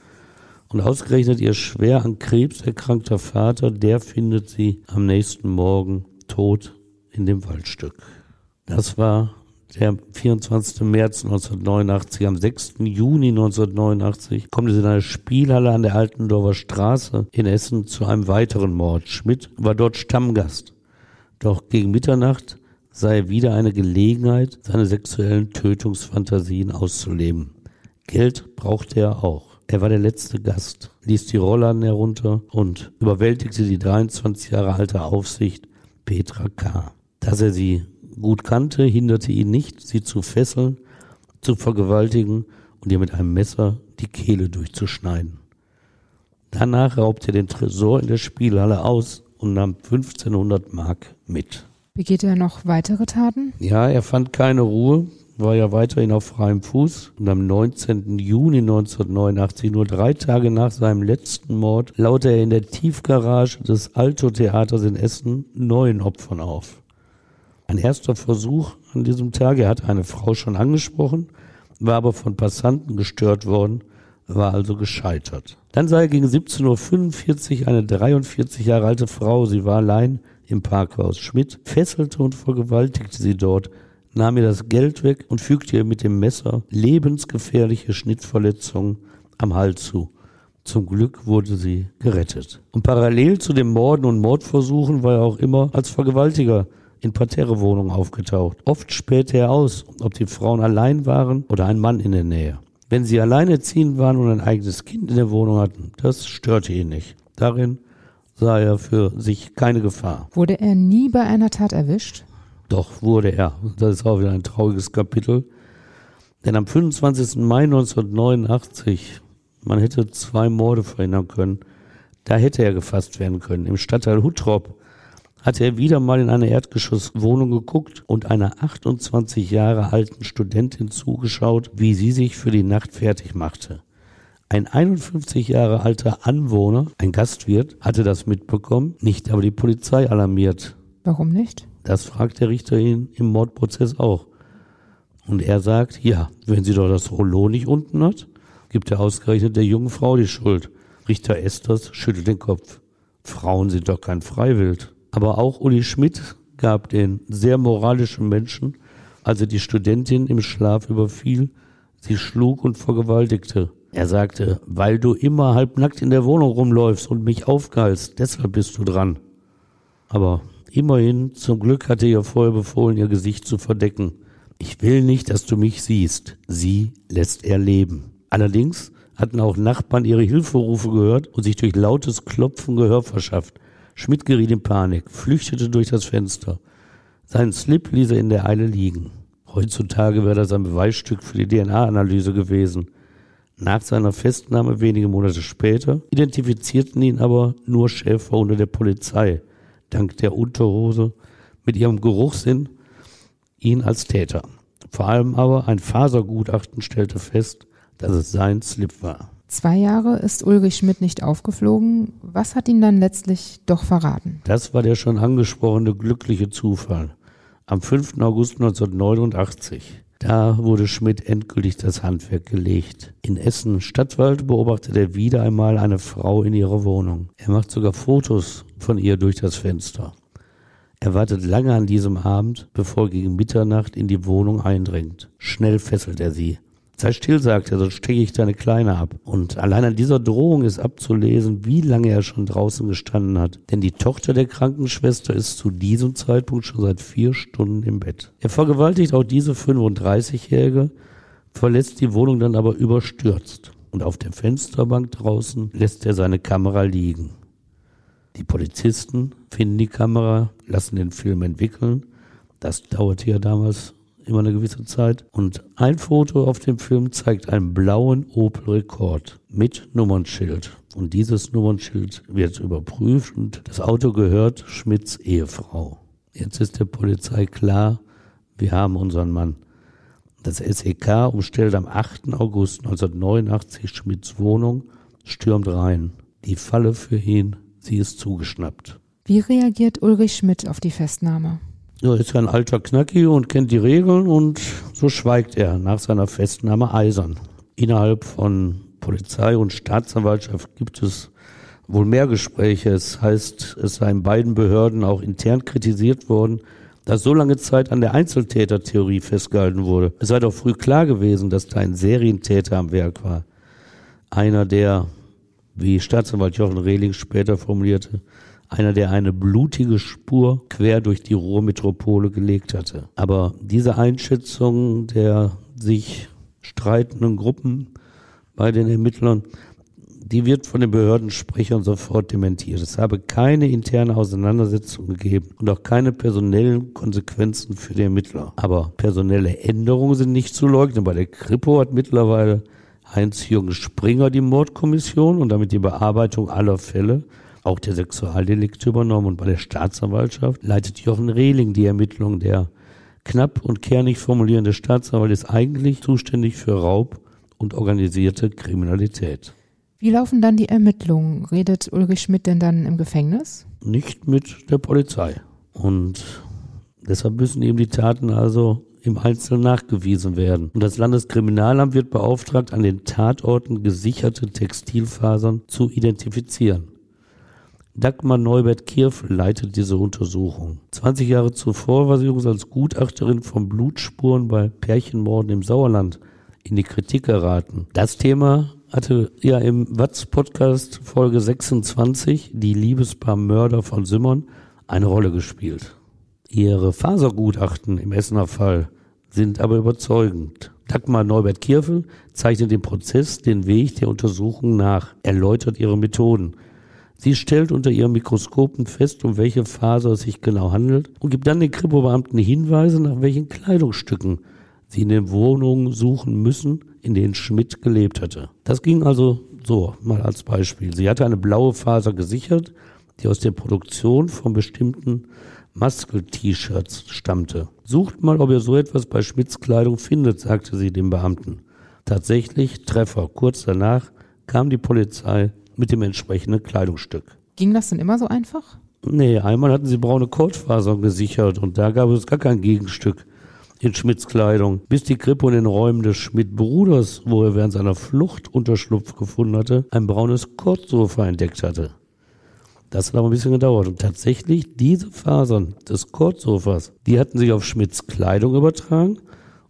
Und ausgerechnet ihr schwer an Krebs erkrankter Vater, der findet sie am nächsten Morgen tot in dem Waldstück. Das war der 24. März 1989. Am 6. Juni 1989 kommt es in einer Spielhalle an der Altendorfer Straße in Essen zu einem weiteren Mord. Schmidt war dort Stammgast. Doch gegen Mitternacht sei wieder eine Gelegenheit, seine sexuellen Tötungsfantasien auszuleben. Geld brauchte er auch. Er war der letzte Gast, ließ die Rollladen herunter und überwältigte die 23 Jahre alte Aufsicht Petra K. Dass er sie gut kannte, hinderte ihn nicht, sie zu fesseln, zu vergewaltigen und ihr mit einem Messer die Kehle durchzuschneiden. Danach raubte er den Tresor in der Spielhalle aus und nahm 1500 Mark mit. Begeht er noch weitere Taten? Ja, er fand keine Ruhe, war ja weiterhin auf freiem Fuß und am 19. Juni 1989, nur drei Tage nach seinem letzten Mord, laute er in der Tiefgarage des Alto-Theaters in Essen neuen Opfern auf. Ein erster Versuch an diesem Tag, er hat eine Frau schon angesprochen, war aber von Passanten gestört worden, war also gescheitert. Dann sei gegen 17.45 Uhr eine 43 Jahre alte Frau, sie war allein, im Parkhaus. Schmidt fesselte und vergewaltigte sie dort, nahm ihr das Geld weg und fügte ihr mit dem Messer lebensgefährliche Schnittverletzungen am Hals zu. Zum Glück wurde sie gerettet. Und parallel zu den Morden und Mordversuchen war er auch immer als Vergewaltiger in Parterrewohnungen aufgetaucht. Oft spähte er aus, ob die Frauen allein waren oder ein Mann in der Nähe. Wenn sie alleinerziehend waren und ein eigenes Kind in der Wohnung hatten, das störte ihn nicht. Darin sah er für sich keine Gefahr. Wurde er nie bei einer Tat erwischt? Doch, wurde er. Das ist auch wieder ein trauriges Kapitel. Denn am 25. Mai 1989, man hätte zwei Morde verhindern können, da hätte er gefasst werden können. Im Stadtteil Huttrop hatte er wieder mal in eine Erdgeschosswohnung geguckt und einer 28 Jahre alten Studentin zugeschaut, wie sie sich für die Nacht fertig machte. Ein 51 Jahre alter Anwohner, ein Gastwirt, hatte das mitbekommen, nicht aber die Polizei alarmiert. Warum nicht? Das fragt der Richter ihn im Mordprozess auch. Und er sagt, ja, wenn sie doch das Rollo nicht unten hat, gibt er ausgerechnet der jungen Frau die Schuld. Richter Esters schüttelt den Kopf. Frauen sind doch kein Freiwild. Aber auch Uli Schmidt gab den sehr moralischen Menschen, als er die Studentin im Schlaf überfiel, sie schlug und vergewaltigte. Er sagte, weil du immer halbnackt in der Wohnung rumläufst und mich aufgehalst, deshalb bist du dran. Aber immerhin, zum Glück hatte ihr vorher befohlen, ihr Gesicht zu verdecken. Ich will nicht, dass du mich siehst. Sie lässt er leben. Allerdings hatten auch Nachbarn ihre Hilferufe gehört und sich durch lautes Klopfen Gehör verschafft. Schmidt geriet in Panik, flüchtete durch das Fenster. Seinen Slip ließ er in der Eile liegen. Heutzutage wäre das ein Beweisstück für die DNA-Analyse gewesen. Nach seiner Festnahme wenige Monate später identifizierten ihn aber nur Schäferhunde der Polizei, dank der Unterhose mit ihrem Geruchssinn, ihn als Täter. Vor allem aber ein Fasergutachten stellte fest, dass es sein Slip war. Zwei Jahre ist Ulrich Schmidt nicht aufgeflogen. Was hat ihn dann letztlich doch verraten? Das war der schon angesprochene glückliche Zufall. Am 5. August 1989. Da wurde Schmidt endgültig das Handwerk gelegt. In Essen Stadtwald beobachtet er wieder einmal eine Frau in ihrer Wohnung. Er macht sogar Fotos von ihr durch das Fenster. Er wartet lange an diesem Abend, bevor er gegen Mitternacht in die Wohnung eindringt. Schnell fesselt er sie. Sei still, sagt er, sonst stecke ich deine Kleine ab. Und allein an dieser Drohung ist abzulesen, wie lange er schon draußen gestanden hat. Denn die Tochter der Krankenschwester ist zu diesem Zeitpunkt schon seit vier Stunden im Bett. Er vergewaltigt auch diese 35-Jährige, verlässt die Wohnung dann aber überstürzt. Und auf der Fensterbank draußen lässt er seine Kamera liegen. Die Polizisten finden die Kamera, lassen den Film entwickeln. Das dauerte ja damals immer eine gewisse Zeit. Und ein Foto auf dem Film zeigt einen blauen Opel Rekord mit Nummernschild. Und dieses Nummernschild wird überprüft und das Auto gehört Schmidts Ehefrau. Jetzt ist der Polizei klar, wir haben unseren Mann. Das SEK umstellt am 8. August 1989 Schmidts Wohnung, stürmt rein. Die Falle für ihn, sie ist zugeschnappt. Wie reagiert Ulrich Schmidt auf die Festnahme? Er ist ja ein alter Knacki und kennt die Regeln und so schweigt er nach seiner Festnahme eisern. Innerhalb von Polizei und Staatsanwaltschaft gibt es wohl mehr Gespräche. Es heißt, es sei in beiden Behörden auch intern kritisiert worden, dass so lange Zeit an der Einzeltätertheorie festgehalten wurde. Es sei doch früh klar gewesen, dass da ein Serientäter am Werk war. Einer, der, wie Staatsanwalt Jochen Rehling später formulierte, einer, der eine blutige Spur quer durch die Ruhrmetropole gelegt hatte. Aber diese Einschätzung der sich streitenden Gruppen bei den Ermittlern, die wird von den Behördensprechern sofort dementiert. Es habe keine interne Auseinandersetzung gegeben und auch keine personellen Konsequenzen für die Ermittler. Aber personelle Änderungen sind nicht zu leugnen. Bei der Kripo hat mittlerweile Heinz-Jürgen Springer die Mordkommission und damit die Bearbeitung aller Fälle auch der Sexualdelikte übernommen. Und bei der Staatsanwaltschaft leitet Jochen Rehling die Ermittlung. Der knapp und kernig formulierende Staatsanwalt ist eigentlich zuständig für Raub und organisierte Kriminalität. Wie laufen dann die Ermittlungen? Redet Ulrich Schmidt denn dann im Gefängnis? Nicht mit der Polizei. Und deshalb müssen ihm die Taten also im Einzelnen nachgewiesen werden. Und das Landeskriminalamt wird beauftragt, an den Tatorten gesicherte Textilfasern zu identifizieren. Dagmar Neubert-Kirf leitet diese Untersuchung. 20 Jahre zuvor war sie übrigens als Gutachterin von Blutspuren bei Pärchenmorden im Sauerland in die Kritik geraten. Das Thema hatte ja im Watz-Podcast Folge 26, die Liebespaar-Mörder von Simmern, eine Rolle gespielt. Ihre Fasergutachten im Essener Fall sind aber überzeugend. Dagmar Neubert-Kirfel zeichnet den Prozess, den Weg der Untersuchung nach, erläutert ihre Methoden – Sie stellt unter ihrem Mikroskopen fest, um welche Faser es sich genau handelt und gibt dann den Kripo-Beamten Hinweise, nach welchen Kleidungsstücken sie in den Wohnungen suchen müssen, in denen Schmidt gelebt hatte. Das ging also so, mal als Beispiel. Sie hatte eine blaue Faser gesichert, die aus der Produktion von bestimmten Muscle-T-Shirts stammte. Sucht mal, ob ihr so etwas bei Schmidts Kleidung findet, sagte sie dem Beamten. Tatsächlich Treffer. Kurz danach kam die Polizei mit dem entsprechenden Kleidungsstück. Ging das denn immer so einfach? Nee, einmal hatten sie braune Kordfasern gesichert und da gab es gar kein Gegenstück in Schmidts Kleidung, bis die Kripo in den Räumen des Schmidt-Bruders, wo er während seiner Flucht Unterschlupf gefunden hatte, ein braunes Kordsofa entdeckt hatte. Das hat aber ein bisschen gedauert. Und tatsächlich, diese Fasern des Kordsofas, die hatten sich auf Schmidts Kleidung übertragen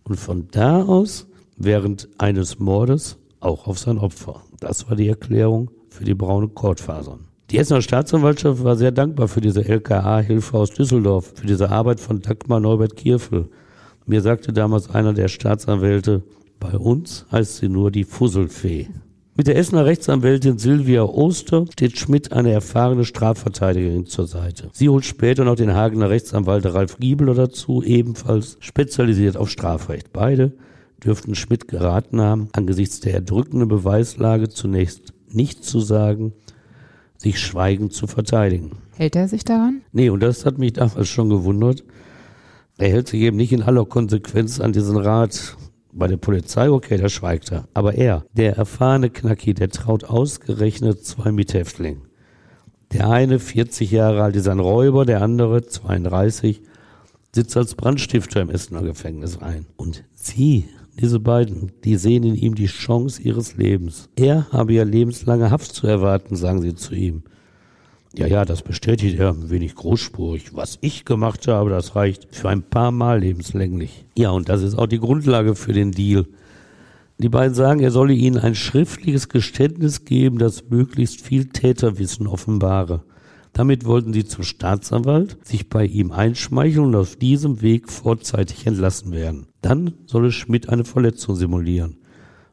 und von da aus während eines Mordes auch auf sein Opfer. Das war die Erklärung für die braunen Kordfasern. Die Essener Staatsanwaltschaft war sehr dankbar für diese LKA-Hilfe aus Düsseldorf, für diese Arbeit von Dagmar Neubert Kierfel. Mir sagte damals einer der Staatsanwälte, bei uns heißt sie nur die Fusselfee. Mit der Essener Rechtsanwältin Silvia Oster steht Schmidt eine erfahrene Strafverteidigerin zur Seite. Sie holt später noch den Hagener Rechtsanwalt Ralf Giebler dazu, ebenfalls spezialisiert auf Strafrecht. Beide dürften Schmidt geraten haben, angesichts der erdrückenden Beweislage zunächst nicht zu sagen, sich schweigend zu verteidigen. Hält er sich daran? Nee, und das hat mich damals schon gewundert. Er hält sich eben nicht in aller Konsequenz an diesen Rat bei der Polizei, okay, da schweigt er. Aber er, der erfahrene Knacki, der traut ausgerechnet zwei Mithäftlingen. Der eine, 40 Jahre alt, ist ein Räuber, der andere, 32, sitzt als Brandstifter im Essener Gefängnis ein. Und sie, diese beiden, die sehen in ihm die Chance ihres Lebens. Er habe ja lebenslange Haft zu erwarten, sagen sie zu ihm. Ja, ja, das bestätigt er ein wenig großspurig. Was ich gemacht habe, das reicht für ein paar Mal lebenslänglich. Ja, und das ist auch die Grundlage für den Deal. Die beiden sagen, er solle ihnen ein schriftliches Geständnis geben, das möglichst viel Täterwissen offenbare. Damit wollten sie zum Staatsanwalt, sich bei ihm einschmeicheln und auf diesem Weg vorzeitig entlassen werden. Dann solle Schmidt eine Verletzung simulieren.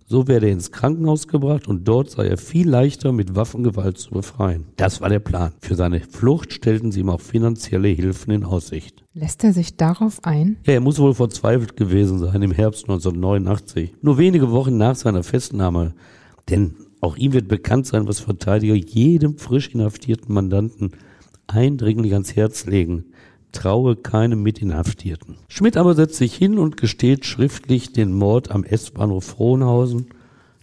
So werde er ins Krankenhaus gebracht und dort sei er viel leichter mit Waffengewalt zu befreien. Das war der Plan. Für seine Flucht stellten sie ihm auch finanzielle Hilfen in Aussicht. Lässt er sich darauf ein? Ja, er muss wohl verzweifelt gewesen sein im Herbst 1989. Nur wenige Wochen nach seiner Festnahme. Denn auch ihm wird bekannt sein, was Verteidiger jedem frisch inhaftierten Mandanten eindringlich ans Herz legen traue keinem Mitinhaftierten. Schmidt aber setzt sich hin und gesteht schriftlich den Mord am S-Bahnhof Frohnhausen,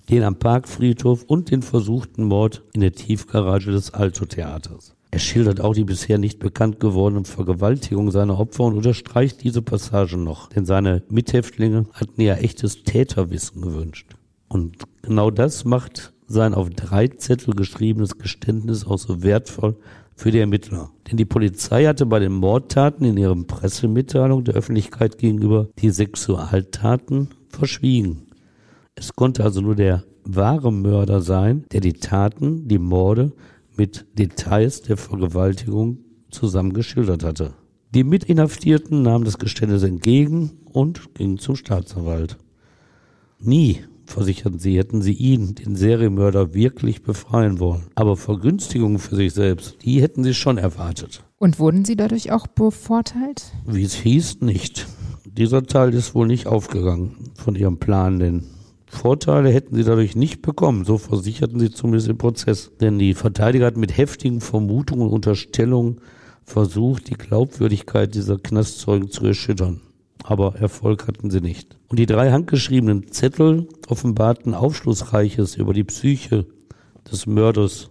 den am Parkfriedhof und den versuchten Mord in der Tiefgarage des Alto-Theaters. Er schildert auch die bisher nicht bekannt gewordene Vergewaltigung seiner Opfer und unterstreicht diese Passage noch, denn seine Mithäftlinge hatten ja echtes Täterwissen gewünscht. Und genau das macht sein auf drei Zettel geschriebenes Geständnis auch so wertvoll für die Ermittler. Denn die Polizei hatte bei den Mordtaten in ihren Pressemitteilungen der Öffentlichkeit gegenüber die Sexualtaten verschwiegen. Es konnte also nur der wahre Mörder sein, der die Taten, die Morde mit Details der Vergewaltigung zusammen geschildert hatte. Die Mitinhaftierten nahmen das Geständnis entgegen und gingen zum Staatsanwalt. Nie versicherten sie, hätten sie ihn, den Serienmörder, wirklich befreien wollen. Aber Vergünstigungen für sich selbst, die hätten sie schon erwartet. Und wurden sie dadurch auch bevorteilt? Wie es hieß, nicht. Dieser Teil ist wohl nicht aufgegangen von ihrem Plan, denn Vorteile hätten sie dadurch nicht bekommen, so versicherten sie zumindest im Prozess. Denn die Verteidiger hatten mit heftigen Vermutungen und Unterstellungen versucht, die Glaubwürdigkeit dieser Knastzeugen zu erschüttern aber Erfolg hatten sie nicht. Und die drei handgeschriebenen Zettel offenbarten Aufschlussreiches über die Psyche des Mörders,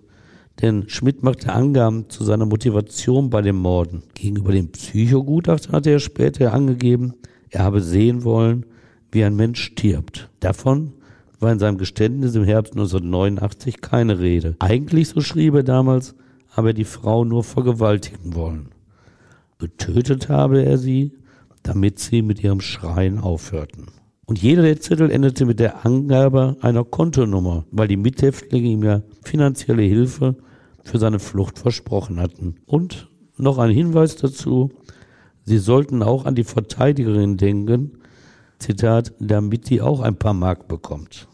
denn Schmidt machte Angaben zu seiner Motivation bei dem Morden. Gegenüber dem Psychogutachter hatte er später angegeben, er habe sehen wollen, wie ein Mensch stirbt. Davon war in seinem Geständnis im Herbst 1989 keine Rede. Eigentlich, so schrieb er damals, habe er die Frau nur vergewaltigen wollen. Getötet habe er sie, damit sie mit ihrem Schreien aufhörten. Und jeder der Zettel endete mit der Angabe einer Kontonummer, weil die Mithäftlinge ihm ja finanzielle Hilfe für seine Flucht versprochen hatten. Und noch ein Hinweis dazu, sie sollten auch an die Verteidigerin denken, Zitat, damit die auch ein paar Mark bekommt.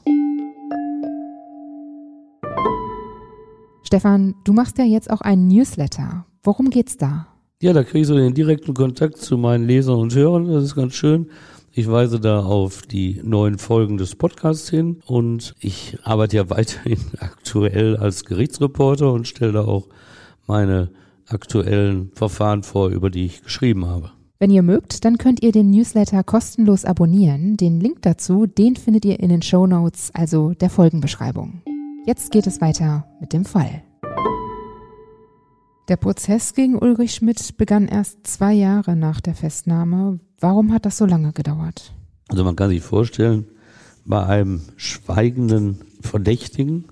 Stefan, du machst ja jetzt auch einen Newsletter. Worum geht's da? Ja, da kriege ich so den direkten Kontakt zu meinen Lesern und Hörern. Das ist ganz schön. Ich weise da auf die neuen Folgen des Podcasts hin und ich arbeite ja weiterhin aktuell als Gerichtsreporter und stelle da auch meine aktuellen Verfahren vor, über die ich geschrieben habe. Wenn ihr mögt, dann könnt ihr den Newsletter kostenlos abonnieren. Den Link dazu, den findet ihr in den Show Notes, also der Folgenbeschreibung. Jetzt geht es weiter mit dem Fall. Der Prozess gegen Ulrich Schmidt begann erst zwei Jahre nach der Festnahme. Warum hat das so lange gedauert? Also man kann sich vorstellen, bei einem schweigenden Verdächtigen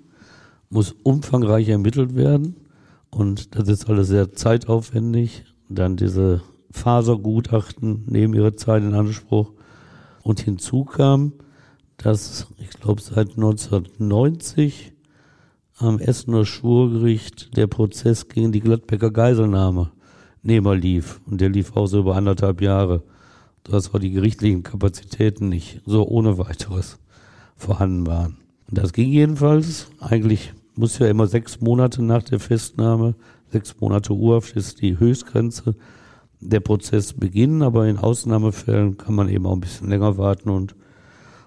muss umfangreich ermittelt werden. Und das ist alles sehr zeitaufwendig. Dann diese Fasergutachten nehmen ihre Zeit in Anspruch. Und hinzu kam, dass ich glaube seit 1990 am Essener Schwurgericht der Prozess gegen die Gladbecker Geiselnahme Nehmer lief. Und der lief auch so über anderthalb Jahre. Das war die gerichtlichen Kapazitäten nicht so ohne weiteres vorhanden waren. Und das ging jedenfalls. Eigentlich muss ja immer sechs Monate nach der Festnahme, sechs Monate Urhaft ist die Höchstgrenze, der Prozess beginnen, aber in Ausnahmefällen kann man eben auch ein bisschen länger warten und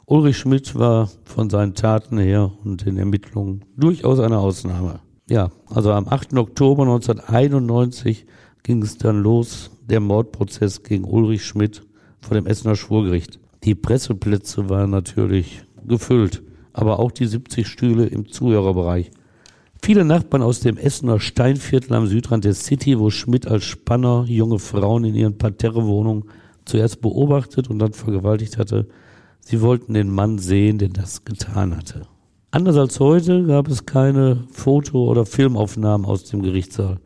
Ulrich Schmidt war von seinen Taten her und den Ermittlungen durchaus eine Ausnahme. Ja, also am 8. Oktober 1991 ging es dann los, der Mordprozess gegen Ulrich Schmidt vor dem Essener Schwurgericht. Die Presseplätze waren natürlich gefüllt, aber auch die 70 Stühle im Zuhörerbereich. Viele Nachbarn aus dem Essener Steinviertel am Südrand der City, wo Schmidt als Spanner junge Frauen in ihren Parterrewohnungen zuerst beobachtet und dann vergewaltigt hatte, sie wollten den Mann sehen, der das getan hatte. Anders als heute gab es keine Foto- oder Filmaufnahmen aus dem Gerichtssaal.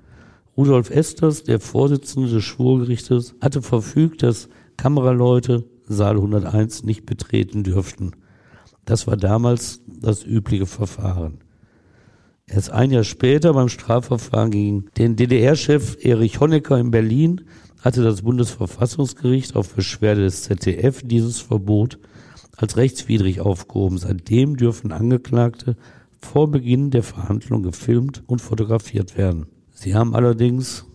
Rudolf Esters, der Vorsitzende des Schwurgerichtes, hatte verfügt, dass Kameraleute Saal 101 nicht betreten dürften. Das war damals das übliche Verfahren. Erst ein Jahr später beim Strafverfahren gegen den DDR-Chef Erich Honecker in Berlin hatte das Bundesverfassungsgericht auf Beschwerde des ZDF dieses Verbot als rechtswidrig aufgehoben. Seitdem dürfen Angeklagte vor Beginn der Verhandlung gefilmt und fotografiert werden. Sie haben allerdings,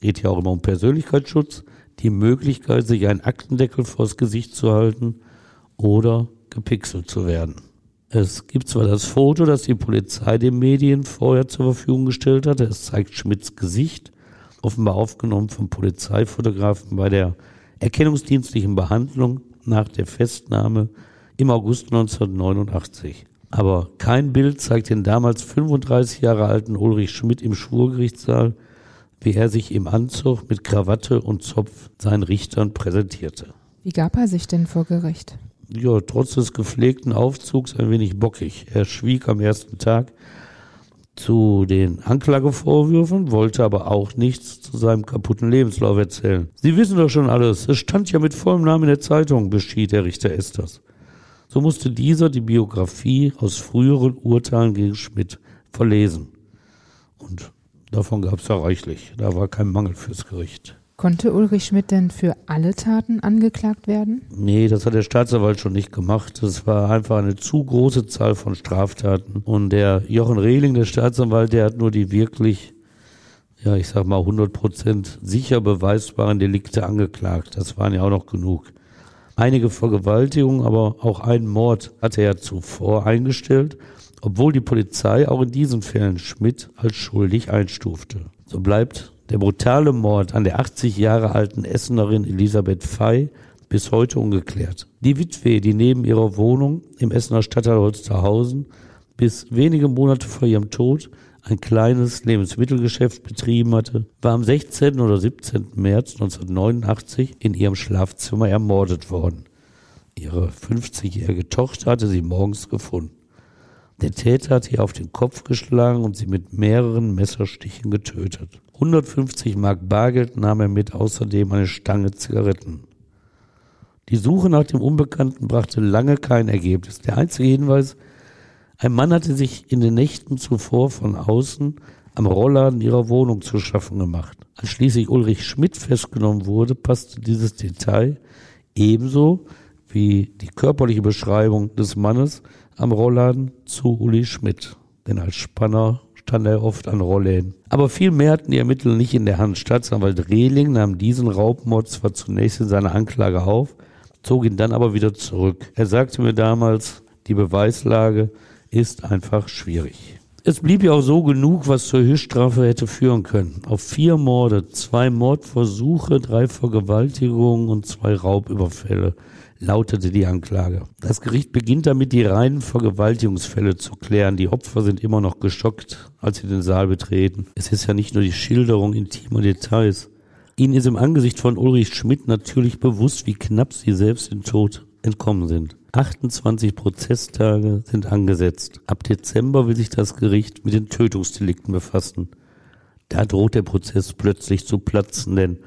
geht ja auch immer um Persönlichkeitsschutz, die Möglichkeit, sich einen Aktendeckel vors Gesicht zu halten oder gepixelt zu werden. Es gibt zwar das Foto, das die Polizei den Medien vorher zur Verfügung gestellt hatte. Es zeigt Schmidts Gesicht, offenbar aufgenommen vom Polizeifotografen bei der erkennungsdienstlichen Behandlung nach der Festnahme im August 1989. Aber kein Bild zeigt den damals 35 Jahre alten Ulrich Schmidt im Schwurgerichtssaal, wie er sich im Anzug mit Krawatte und Zopf seinen Richtern präsentierte. Wie gab er sich denn vor Gericht? ja, trotz des gepflegten Aufzugs ein wenig bockig. Er schwieg am ersten Tag zu den Anklagevorwürfen, wollte aber auch nichts zu seinem kaputten Lebenslauf erzählen. Sie wissen doch schon alles. Es stand ja mit vollem Namen in der Zeitung, beschied der Richter Esters. So musste dieser die Biografie aus früheren Urteilen gegen Schmidt verlesen. Und davon gab es ja reichlich. Da war kein Mangel fürs Gericht. Konnte Ulrich Schmidt denn für alle Taten angeklagt werden? Nee, das hat der Staatsanwalt schon nicht gemacht. Das war einfach eine zu große Zahl von Straftaten. Und der Jochen Rehling, der Staatsanwalt, der hat nur die wirklich, ja, ich sag mal, 100 Prozent sicher beweisbaren Delikte angeklagt. Das waren ja auch noch genug. Einige Vergewaltigungen, aber auch einen Mord hatte er zuvor eingestellt, obwohl die Polizei auch in diesen Fällen Schmidt als schuldig einstufte. So bleibt der brutale Mord an der 80 Jahre alten Essenerin Elisabeth Fey bis heute ungeklärt. Die Witwe, die neben ihrer Wohnung im Essener Stadtteil Holsterhausen bis wenige Monate vor ihrem Tod ein kleines Lebensmittelgeschäft betrieben hatte, war am 16. oder 17. März 1989 in ihrem Schlafzimmer ermordet worden. Ihre 50-jährige Tochter hatte sie morgens gefunden. Der Täter hat ihr auf den Kopf geschlagen und sie mit mehreren Messerstichen getötet. 150 Mark Bargeld nahm er mit, außerdem eine Stange Zigaretten. Die Suche nach dem Unbekannten brachte lange kein Ergebnis. Der einzige Hinweis, ein Mann hatte sich in den Nächten zuvor von außen am Rollladen ihrer Wohnung zu schaffen gemacht. Als schließlich Ulrich Schmidt festgenommen wurde, passte dieses Detail ebenso wie die körperliche Beschreibung des Mannes am Rollladen zu Uli Schmidt. Denn als Spanner stand er oft an Rollläden. Aber viel mehr hatten die Ermittler nicht in der Hand. Staatsanwalt Rehling nahm diesen Raubmord zwar zunächst in seiner Anklage auf, zog ihn dann aber wieder zurück. Er sagte mir damals, die Beweislage ist einfach schwierig. Es blieb ja auch so genug, was zur Höchststrafe hätte führen können. Auf vier Morde, zwei Mordversuche, drei Vergewaltigungen und zwei Raubüberfälle lautete die Anklage. Das Gericht beginnt damit, die reinen Vergewaltigungsfälle zu klären. Die Opfer sind immer noch geschockt, als sie den Saal betreten. Es ist ja nicht nur die Schilderung intimer Details. Ihnen ist im Angesicht von Ulrich Schmidt natürlich bewusst, wie knapp sie selbst den Tod entkommen sind. 28 Prozesstage sind angesetzt. Ab Dezember will sich das Gericht mit den Tötungsdelikten befassen. Da droht der Prozess plötzlich zu platzen, denn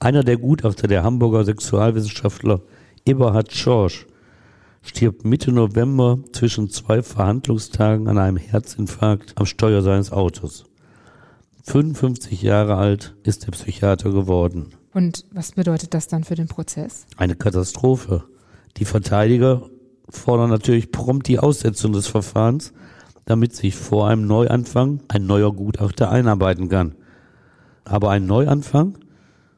einer der Gutachter, der Hamburger Sexualwissenschaftler Eberhard Schorsch, stirbt Mitte November zwischen zwei Verhandlungstagen an einem Herzinfarkt am Steuer seines Autos. 55 Jahre alt ist der Psychiater geworden. Und was bedeutet das dann für den Prozess? Eine Katastrophe. Die Verteidiger fordern natürlich prompt die Aussetzung des Verfahrens, damit sich vor einem Neuanfang ein neuer Gutachter einarbeiten kann. Aber ein Neuanfang?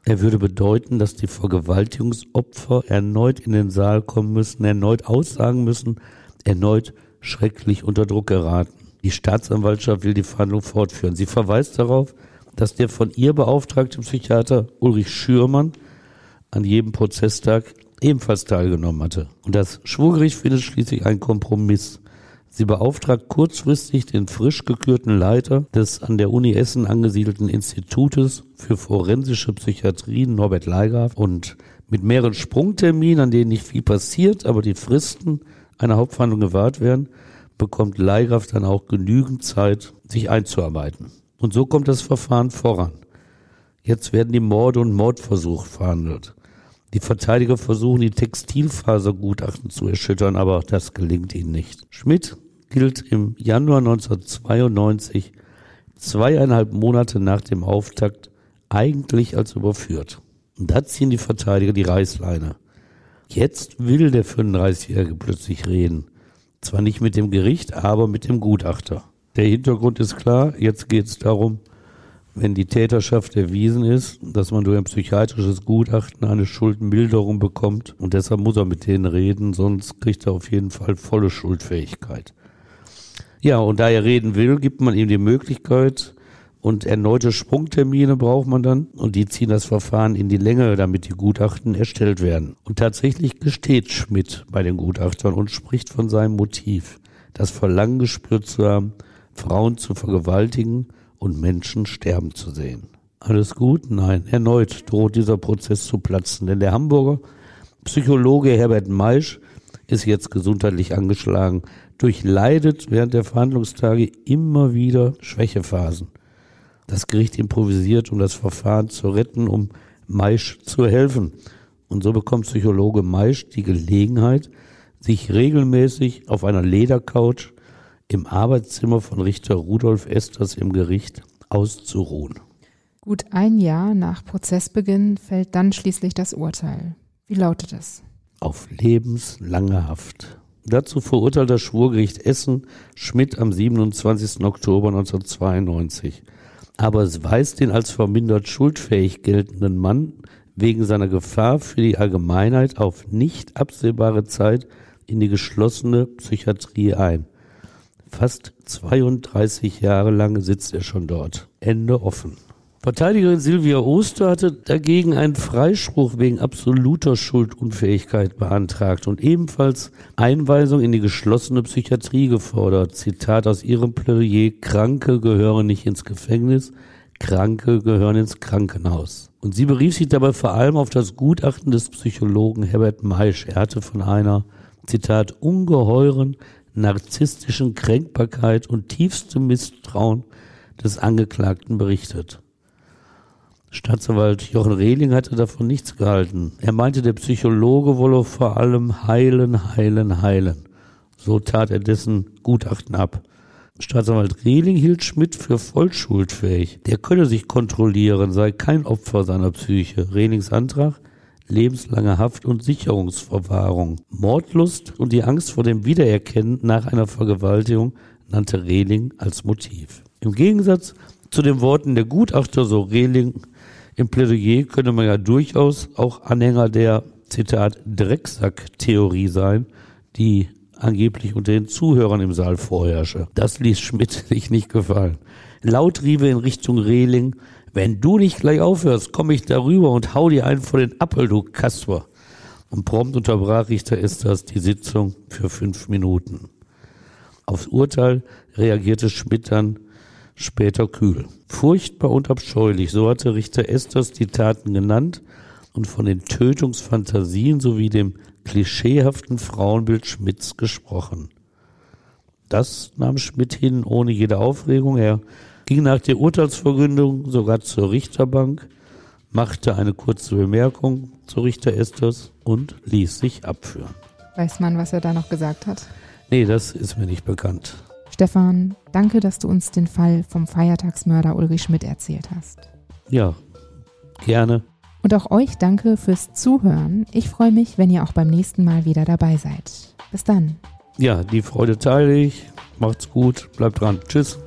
Er würde bedeuten, dass die Vergewaltigungsopfer erneut in den Saal kommen müssen, erneut aussagen müssen, erneut schrecklich unter Druck geraten. Die Staatsanwaltschaft will die Verhandlung fortführen. Sie verweist darauf, dass der von ihr beauftragte Psychiater Ulrich Schürmann an jedem Prozesstag ebenfalls teilgenommen hatte. Und das Schwurgericht findet schließlich einen Kompromiss. Sie beauftragt kurzfristig den frisch gekürten Leiter des an der Uni Essen angesiedelten Institutes für forensische Psychiatrie, Norbert Leigraf, und mit mehreren Sprungterminen, an denen nicht viel passiert, aber die Fristen einer Hauptverhandlung gewahrt werden, bekommt Leigraf dann auch genügend Zeit, sich einzuarbeiten. Und so kommt das Verfahren voran. Jetzt werden die Morde und Mordversuche verhandelt. Die Verteidiger versuchen, die Textilfasergutachten zu erschüttern, aber das gelingt ihnen nicht. Schmidt gilt im Januar 1992, zweieinhalb Monate nach dem Auftakt, eigentlich als überführt. Und da ziehen die Verteidiger die Reißleine. Jetzt will der 35-Jährige plötzlich reden. Zwar nicht mit dem Gericht, aber mit dem Gutachter. Der Hintergrund ist klar, jetzt geht es darum, wenn die Täterschaft erwiesen ist, dass man durch ein psychiatrisches Gutachten eine Schuldmilderung bekommt und deshalb muss er mit denen reden, sonst kriegt er auf jeden Fall volle Schuldfähigkeit. Ja, und da er reden will, gibt man ihm die Möglichkeit und erneute Sprungtermine braucht man dann und die ziehen das Verfahren in die Länge, damit die Gutachten erstellt werden. Und tatsächlich gesteht Schmidt bei den Gutachtern und spricht von seinem Motiv, das Verlangen gespürt zu haben, Frauen zu vergewaltigen und Menschen sterben zu sehen. Alles gut? Nein, erneut droht dieser Prozess zu platzen, denn der Hamburger Psychologe Herbert Maisch ist jetzt gesundheitlich angeschlagen, durchleidet während der Verhandlungstage immer wieder Schwächephasen. Das Gericht improvisiert, um das Verfahren zu retten, um Maisch zu helfen. Und so bekommt Psychologe Maisch die Gelegenheit, sich regelmäßig auf einer Ledercouch im Arbeitszimmer von Richter Rudolf Esters im Gericht auszuruhen. Gut ein Jahr nach Prozessbeginn fällt dann schließlich das Urteil. Wie lautet es? Auf lebenslange Haft. Dazu verurteilt das Schwurgericht Essen Schmidt am 27. Oktober 1992. Aber es weist den als vermindert schuldfähig geltenden Mann wegen seiner Gefahr für die Allgemeinheit auf nicht absehbare Zeit in die geschlossene Psychiatrie ein. Fast 32 Jahre lang sitzt er schon dort. Ende offen. Verteidigerin Silvia Oster hatte dagegen einen Freispruch wegen absoluter Schuldunfähigkeit beantragt und ebenfalls Einweisung in die geschlossene Psychiatrie gefordert. Zitat aus ihrem Plädoyer, Kranke gehören nicht ins Gefängnis, Kranke gehören ins Krankenhaus. Und sie berief sich dabei vor allem auf das Gutachten des Psychologen Herbert Maisch. Er hatte von einer, Zitat, ungeheuren narzisstischen Kränkbarkeit und tiefstem Misstrauen des Angeklagten berichtet. Staatsanwalt Jochen Rehling hatte davon nichts gehalten. Er meinte, der Psychologe wolle vor allem heilen, heilen, heilen. So tat er dessen Gutachten ab. Staatsanwalt Rehling hielt Schmidt für vollschuldfähig. Der könne sich kontrollieren, sei kein Opfer seiner Psyche. Rehlings Antrag lebenslange Haft und Sicherungsverwahrung. Mordlust und die Angst vor dem Wiedererkennen nach einer Vergewaltigung nannte Rehling als Motiv. Im Gegensatz zu den Worten der Gutachter, so Rehling, im Plädoyer könnte man ja durchaus auch Anhänger der, Zitat, Drecksack-Theorie sein, die angeblich unter den Zuhörern im Saal vorherrsche. Das ließ Schmidt sich nicht gefallen. Laut rief in Richtung Reling, wenn du nicht gleich aufhörst, komme ich darüber und hau dir einen vor den Appel, du Kasper. Und prompt unterbrach Richter Esters die Sitzung für fünf Minuten. Aufs Urteil reagierte Schmidt dann später kühl. Furchtbar und abscheulich, so hatte Richter Esters die Taten genannt und von den Tötungsfantasien sowie dem klischeehaften Frauenbild Schmidts gesprochen. Das nahm Schmidt hin ohne jede Aufregung. Er ging nach der Urteilsverkündung sogar zur Richterbank, machte eine kurze Bemerkung zu Richter Esters und ließ sich abführen. Weiß man, was er da noch gesagt hat? Nee, das ist mir nicht bekannt. Stefan, danke, dass du uns den Fall vom Feiertagsmörder Ulrich Schmidt erzählt hast. Ja, gerne. Und auch euch danke fürs Zuhören. Ich freue mich, wenn ihr auch beim nächsten Mal wieder dabei seid. Bis dann. Ja, die Freude teile ich. Macht's gut, bleibt dran. Tschüss.